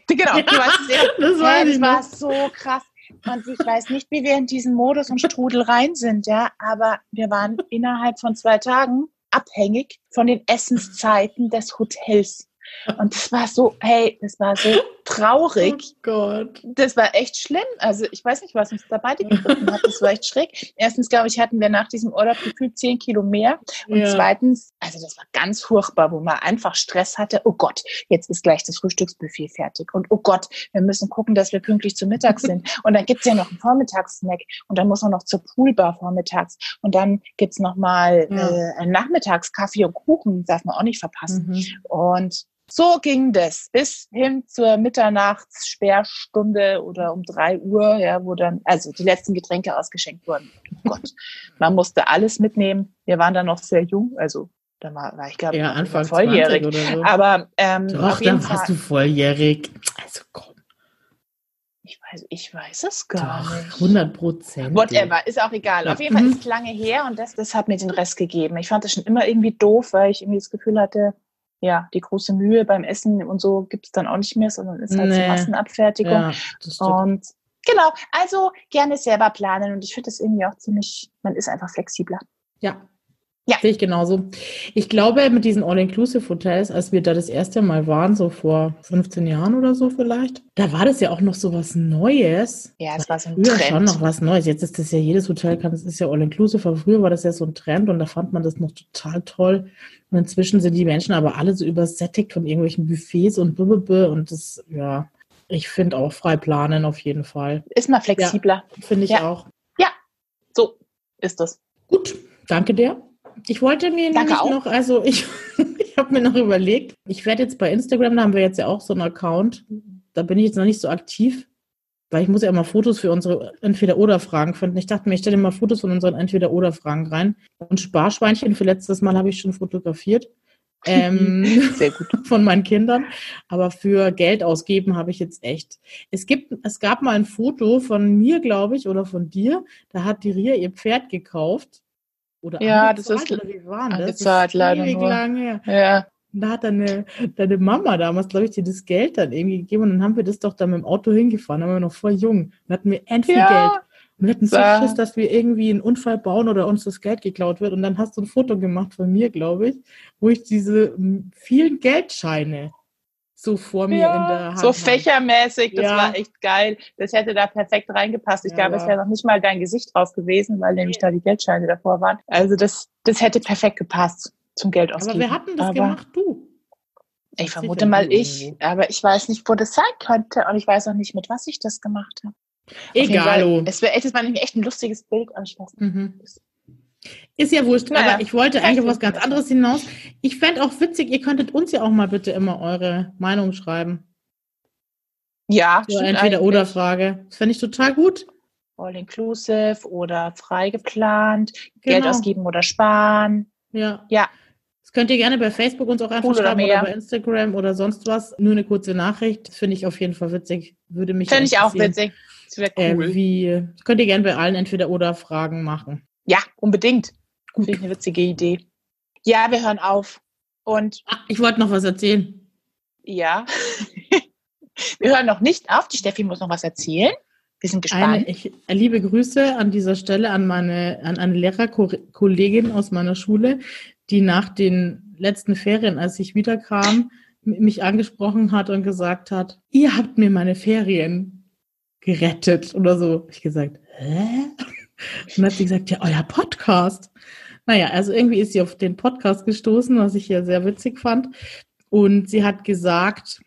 genau, du weißt es ja. das weiß das war so krass. Und ich weiß nicht, wie wir in diesen Modus und Strudel rein sind, ja, aber wir waren innerhalb von zwei Tagen abhängig von den Essenszeiten des Hotels. Und das war so, hey, das war so traurig. Oh Gott. Das war echt schlimm. Also ich weiß nicht, was uns da beide gegriffen hat. Das war echt schräg. Erstens, glaube ich, hatten wir nach diesem Urlaub gefühlt zehn Kilo mehr. Und Ja. zweitens, also das war ganz furchtbar, wo man einfach Stress hatte. Oh Gott, jetzt ist gleich das Frühstücksbuffet fertig. Und oh Gott, wir müssen gucken, dass wir pünktlich zu Mittag sind. Und dann gibt's ja noch einen Vormittagssnack. Und dann muss man noch zur Poolbar vormittags. Und dann gibt's noch mal Ja. äh, einen Nachmittagskaffee und Kuchen. Darf man auch nicht verpassen. Mhm. Und so ging das bis hin zur Mitternachtssperrstunde oder um drei Uhr, ja, wo dann, also die letzten Getränke ausgeschenkt wurden. Oh Gott, man musste alles mitnehmen. Wir waren dann noch sehr jung, also da war, war ich glaube Ja, Anfang volljährig. 20 oder so. Aber ähm, Doch, auf jeden dann warst Fall, du volljährig. Also komm, ich weiß, ich weiß es gar doch, nicht. 100 Prozent. Whatever, ist auch egal. Auf jeden Fall Mhm. ist es lange her und das, das hat mir den Rest gegeben. Ich fand das schon immer irgendwie doof, weil ich irgendwie das Gefühl hatte, ja, die große Mühe beim Essen und so gibt's dann auch nicht mehr, sondern ist halt Nee. Massenabfertigung. Ja. Und genau, also gerne selber planen und ich finde das irgendwie auch ziemlich, man ist einfach flexibler. Ja. Ja. Sehe ich genauso. Ich glaube, mit diesen All-Inclusive-Hotels, als wir da das erste Mal waren, so vor 15 Jahren oder so vielleicht, da war das ja auch noch so was Neues. Ja, es war so ein Früher Trend. schon noch was Neues. Jetzt ist das ja jedes Hotel kann, das ist ja All-Inclusive, aber früher war das ja so ein Trend und da fand man das noch total toll. Und inzwischen sind die Menschen aber alle so übersättigt von irgendwelchen Buffets und blablabla und das, ja, ich finde auch frei planen auf jeden Fall. Ist mal flexibler. Finde ich Ja. auch. So ist das. Gut, danke dir. Ich wollte mir Danke nämlich auch. noch, also ich, ich habe mir noch überlegt, ich werde jetzt bei Instagram, da haben wir jetzt ja auch so einen Account, da bin ich jetzt noch nicht so aktiv, weil ich muss ja immer Fotos für unsere Entweder-Oder-Fragen finden. Ich dachte mir, ich stelle mal Fotos von unseren Entweder-Oder-Fragen rein. Und Sparschweinchen für letztes Mal habe ich schon fotografiert. Ähm, Sehr gut. von meinen Kindern. Aber für Geld ausgeben habe ich jetzt echt. Es gibt, es gab mal ein Foto von mir, glaube ich, oder von dir. Da hat die Ria ihr Pferd gekauft. Oder Ja, das ist oder wie war das? angezahlt, das leider nur. lang her. Ja. Und Da hat deine, deine Mama damals, glaube ich, dir das Geld dann irgendwie gegeben. Und dann haben wir das doch dann mit dem Auto hingefahren. Da waren wir noch voll jung. Dann hatten wir endlich Geld. ja. Und wir hatten so War- Schiss, dass wir irgendwie einen Unfall bauen oder uns das Geld geklaut wird. Und dann hast du ein Foto gemacht von mir, glaube ich, wo ich diese vielen Geldscheine so vor mir in der Ja, Hand so fächermäßig, das Ja. war echt geil. Das hätte da perfekt reingepasst. Ich Ja, glaube, es wäre noch nicht mal dein Gesicht drauf gewesen, weil nämlich da die Geldscheine davor waren. Also das, das hätte perfekt gepasst. zum Geld ausgeben. Aber wer hat denn das Aber gemacht? Du. Ich vermute mal ich, aber ich weiß nicht, wo das sein könnte und ich weiß auch nicht, mit was ich das gemacht habe. Egal. Fall, oh. Es wäre echt, das war nämlich echt ein lustiges Bild, aber ich weiß nicht. Mhm. Ist ja wurscht, Naja, aber ich wollte eigentlich auf was ganz es anderes hinaus. Ich fände auch witzig, ihr könntet uns ja auch mal bitte immer eure Meinung schreiben. Ja, So stimmt entweder eigentlich. oder Frage. Das fände ich total gut. All inclusive oder frei geplant, Geld Genau. ausgeben oder sparen. Ja. Ja. Das könnt ihr gerne bei Facebook uns auch einfach Cool oder schreiben oder, mehr. bei Instagram oder sonst was. Nur eine kurze Nachricht. Das finde ich auf jeden Fall witzig. Würde mich Fände ich auch witzig. Das wäre Äh, cool. wie, das könnt ihr gerne bei allen entweder oder Fragen machen. Ja, unbedingt. Finde ich eine witzige Idee. Ja, wir hören auf. Und Ah, ich wollte noch was erzählen. ja, wir hören noch nicht auf. Die Steffi muss noch was erzählen. Wir sind Eine, gespannt. ich, äh, liebe Grüße an dieser Stelle an meine, an eine Lehrerkollegin aus meiner Schule, die nach den letzten Ferien, als ich wiederkam, mich angesprochen hat und gesagt hat, ihr habt mir meine Ferien gerettet oder so. Ich gesagt, hä? Und dann hat sie gesagt, ja, euer Podcast. Naja, also irgendwie ist sie auf den Podcast gestoßen, was ich ja sehr witzig fand. Und sie hat gesagt,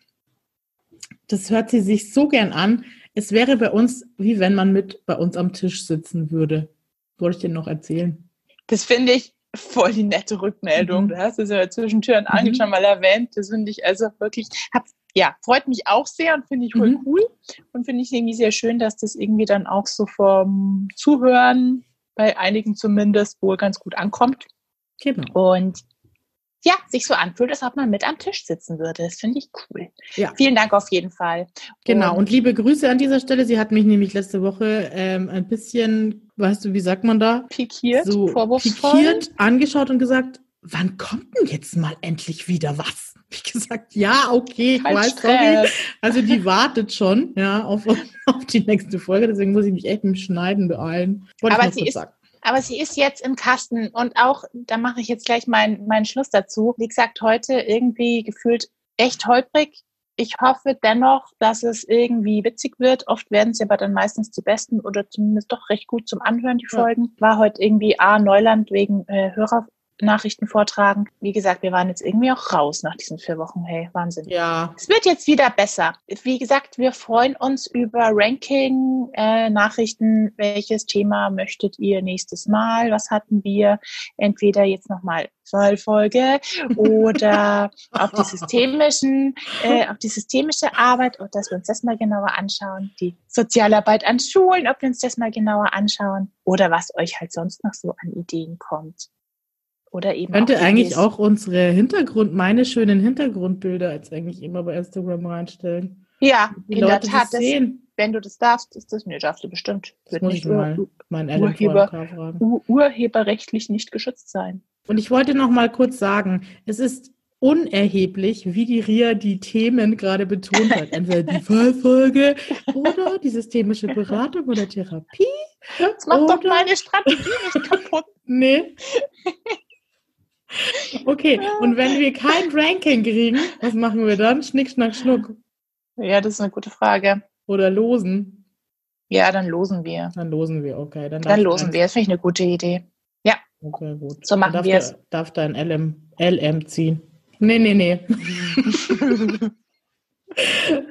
das hört sie sich so gern an. Es wäre bei uns, wie wenn man mit bei uns am Tisch sitzen würde. Wollte ich dir noch erzählen. Das finde ich voll die nette Rückmeldung. Mhm. Du hast es ja zwischen Tür und Angel Mhm. schon mal erwähnt. Das finde ich also wirklich, hab, ja, freut mich auch sehr und finde ich voll Mhm. cool. Und finde ich irgendwie sehr schön, dass das irgendwie dann auch so vom Zuhören bei einigen zumindest wohl ganz gut ankommt. Genau. Und ja, sich so anfühlt, als ob man mit am Tisch sitzen würde. Das finde ich cool. Ja. Vielen Dank auf jeden Fall. Genau. Und liebe Grüße an dieser Stelle. Sie hat mich nämlich letzte Woche ähm, ein bisschen, weißt du, wie sagt man da? pikiert, so vorwurfsvoll. pikiert angeschaut und gesagt, wann kommt denn jetzt mal endlich wieder was? Ich gesagt, ja, okay, ich Kein weiß, sorry. Also die wartet schon, ja, auf, auf die nächste Folge. Deswegen muss ich mich echt mit dem Schneiden beeilen. Wollte Aber sie ist- sagen. Aber sie ist jetzt im Kasten und auch, da mache ich jetzt gleich meinen meinen Schluss dazu. Wie gesagt, heute irgendwie gefühlt echt holprig. Ich hoffe dennoch, dass es irgendwie witzig wird. Oft werden sie aber dann meistens die besten oder zumindest doch recht gut zum Anhören, die. Folgen. War heute irgendwie A, Neuland wegen äh, Hörernachrichten vortragen. Wie gesagt, wir waren jetzt irgendwie auch raus nach diesen vier Wochen. Hey, Wahnsinn. Ja, Es wird jetzt wieder besser. Wie gesagt, wir freuen uns über Ranking, äh, Nachrichten. Welches Thema möchtet ihr nächstes Mal? Was hatten wir? Entweder jetzt nochmal Fallfolge oder auf die systemischen, äh, auf die systemische Arbeit und dass wir uns das mal genauer anschauen. Die Sozialarbeit an Schulen, ob wir uns das mal genauer anschauen oder was euch halt sonst noch so an Ideen kommt. Oder eben könnte auch eigentlich auch unsere Hintergrund, meine schönen Hintergrundbilder jetzt eigentlich immer bei Instagram reinstellen. ja, Die in der Leute Tat, das das, sehen. wenn du das darfst, ist das, nee, darfst du bestimmt. Das Wird muss nicht ich mal meinen Urheber- ur, urheberrechtlich nicht geschützt sein. Und ich wollte noch mal kurz sagen, es ist unerheblich, wie die Ria die Themen gerade betont hat. Entweder die Fallfolge oder die systemische Beratung oder Therapie. Das macht doch Oder- meine Strategie nicht kaputt. Nee. Okay, und wenn wir kein Ranking kriegen, was machen wir dann? Schnick, schnack, schnuck. Ja, das ist eine gute Frage. Oder losen? Ja, dann losen wir. Dann losen wir, okay. Dann, Dann losen wir. Das finde ich eine gute Idee. Okay, gut. So machen wir es. Darf dein LM, LM ziehen. Nee, nee, nee.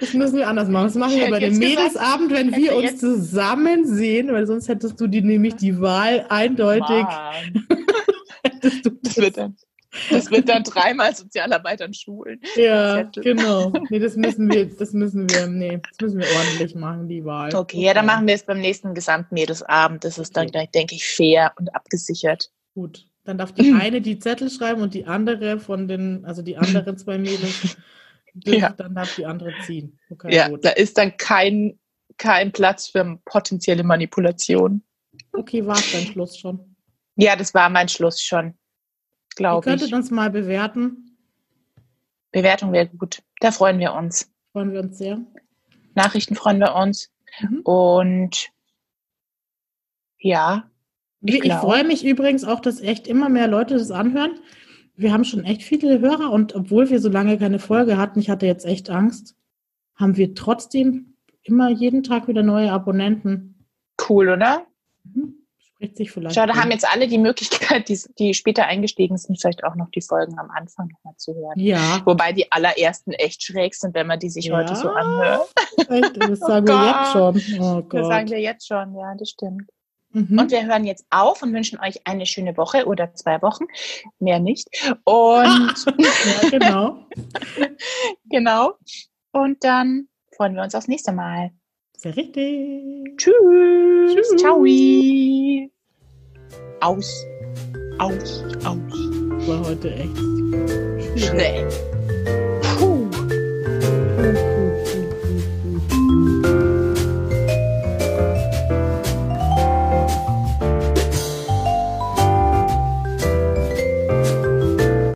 Das müssen wir anders machen. Das machen wir bei dem Mädelsabend, wenn wir uns zusammen sehen, weil sonst hättest du die nämlich die Wahl eindeutig. Du Das wird dann, das wird dann dreimal Sozialarbeit an Schulen. ja, genau. Nee, das müssen wir, das müssen wir, nee, das müssen wir ordentlich machen, die Wahl. Okay, ja, dann machen wir es beim nächsten Gesamtmädelsabend. Das ist dann, denke ich, fair und abgesichert. Gut. Dann darf die eine die Zettel schreiben und die andere von den, also die anderen zwei Mädels, Ja. dann darf die andere ziehen. Okay, Ja, gut. da ist dann kein, kein Platz für potenzielle Manipulation. Okay, war es dann Schluss schon. Ja, das war mein Schluss schon, Ihr glaube könntet ich. uns mal bewerten. Bewertung wäre gut. Da freuen wir uns. Freuen wir uns sehr. Nachrichten freuen wir uns. Mhm. Und ja, Ich Ich, freue mich übrigens auch, dass echt immer mehr Leute das anhören. Wir haben schon echt viele Hörer und obwohl wir so lange keine Folge hatten, ich hatte jetzt echt Angst, haben wir trotzdem immer jeden Tag wieder neue Abonnenten. cool, oder? Mhm. Spricht sich vielleicht. Schau, da haben jetzt alle die Möglichkeit, die, die später eingestiegen sind, vielleicht auch noch die Folgen am Anfang nochmal zu hören. Ja, Wobei die allerersten echt schräg sind, wenn man die sich Ja. heute so anhört. echt, das sagen wir jetzt schon. Oh Das sagen Gott. wir jetzt schon, ja, das stimmt. Mhm. Und wir hören jetzt auf und wünschen euch eine schöne Woche oder zwei Wochen. Mehr nicht. Und ja, genau. genau. Und dann freuen wir uns aufs nächste Mal. Sehr richtig. Tschüss. Tschüss. Ciao. Aus. Aus. Aus. War heute echt. Schräg.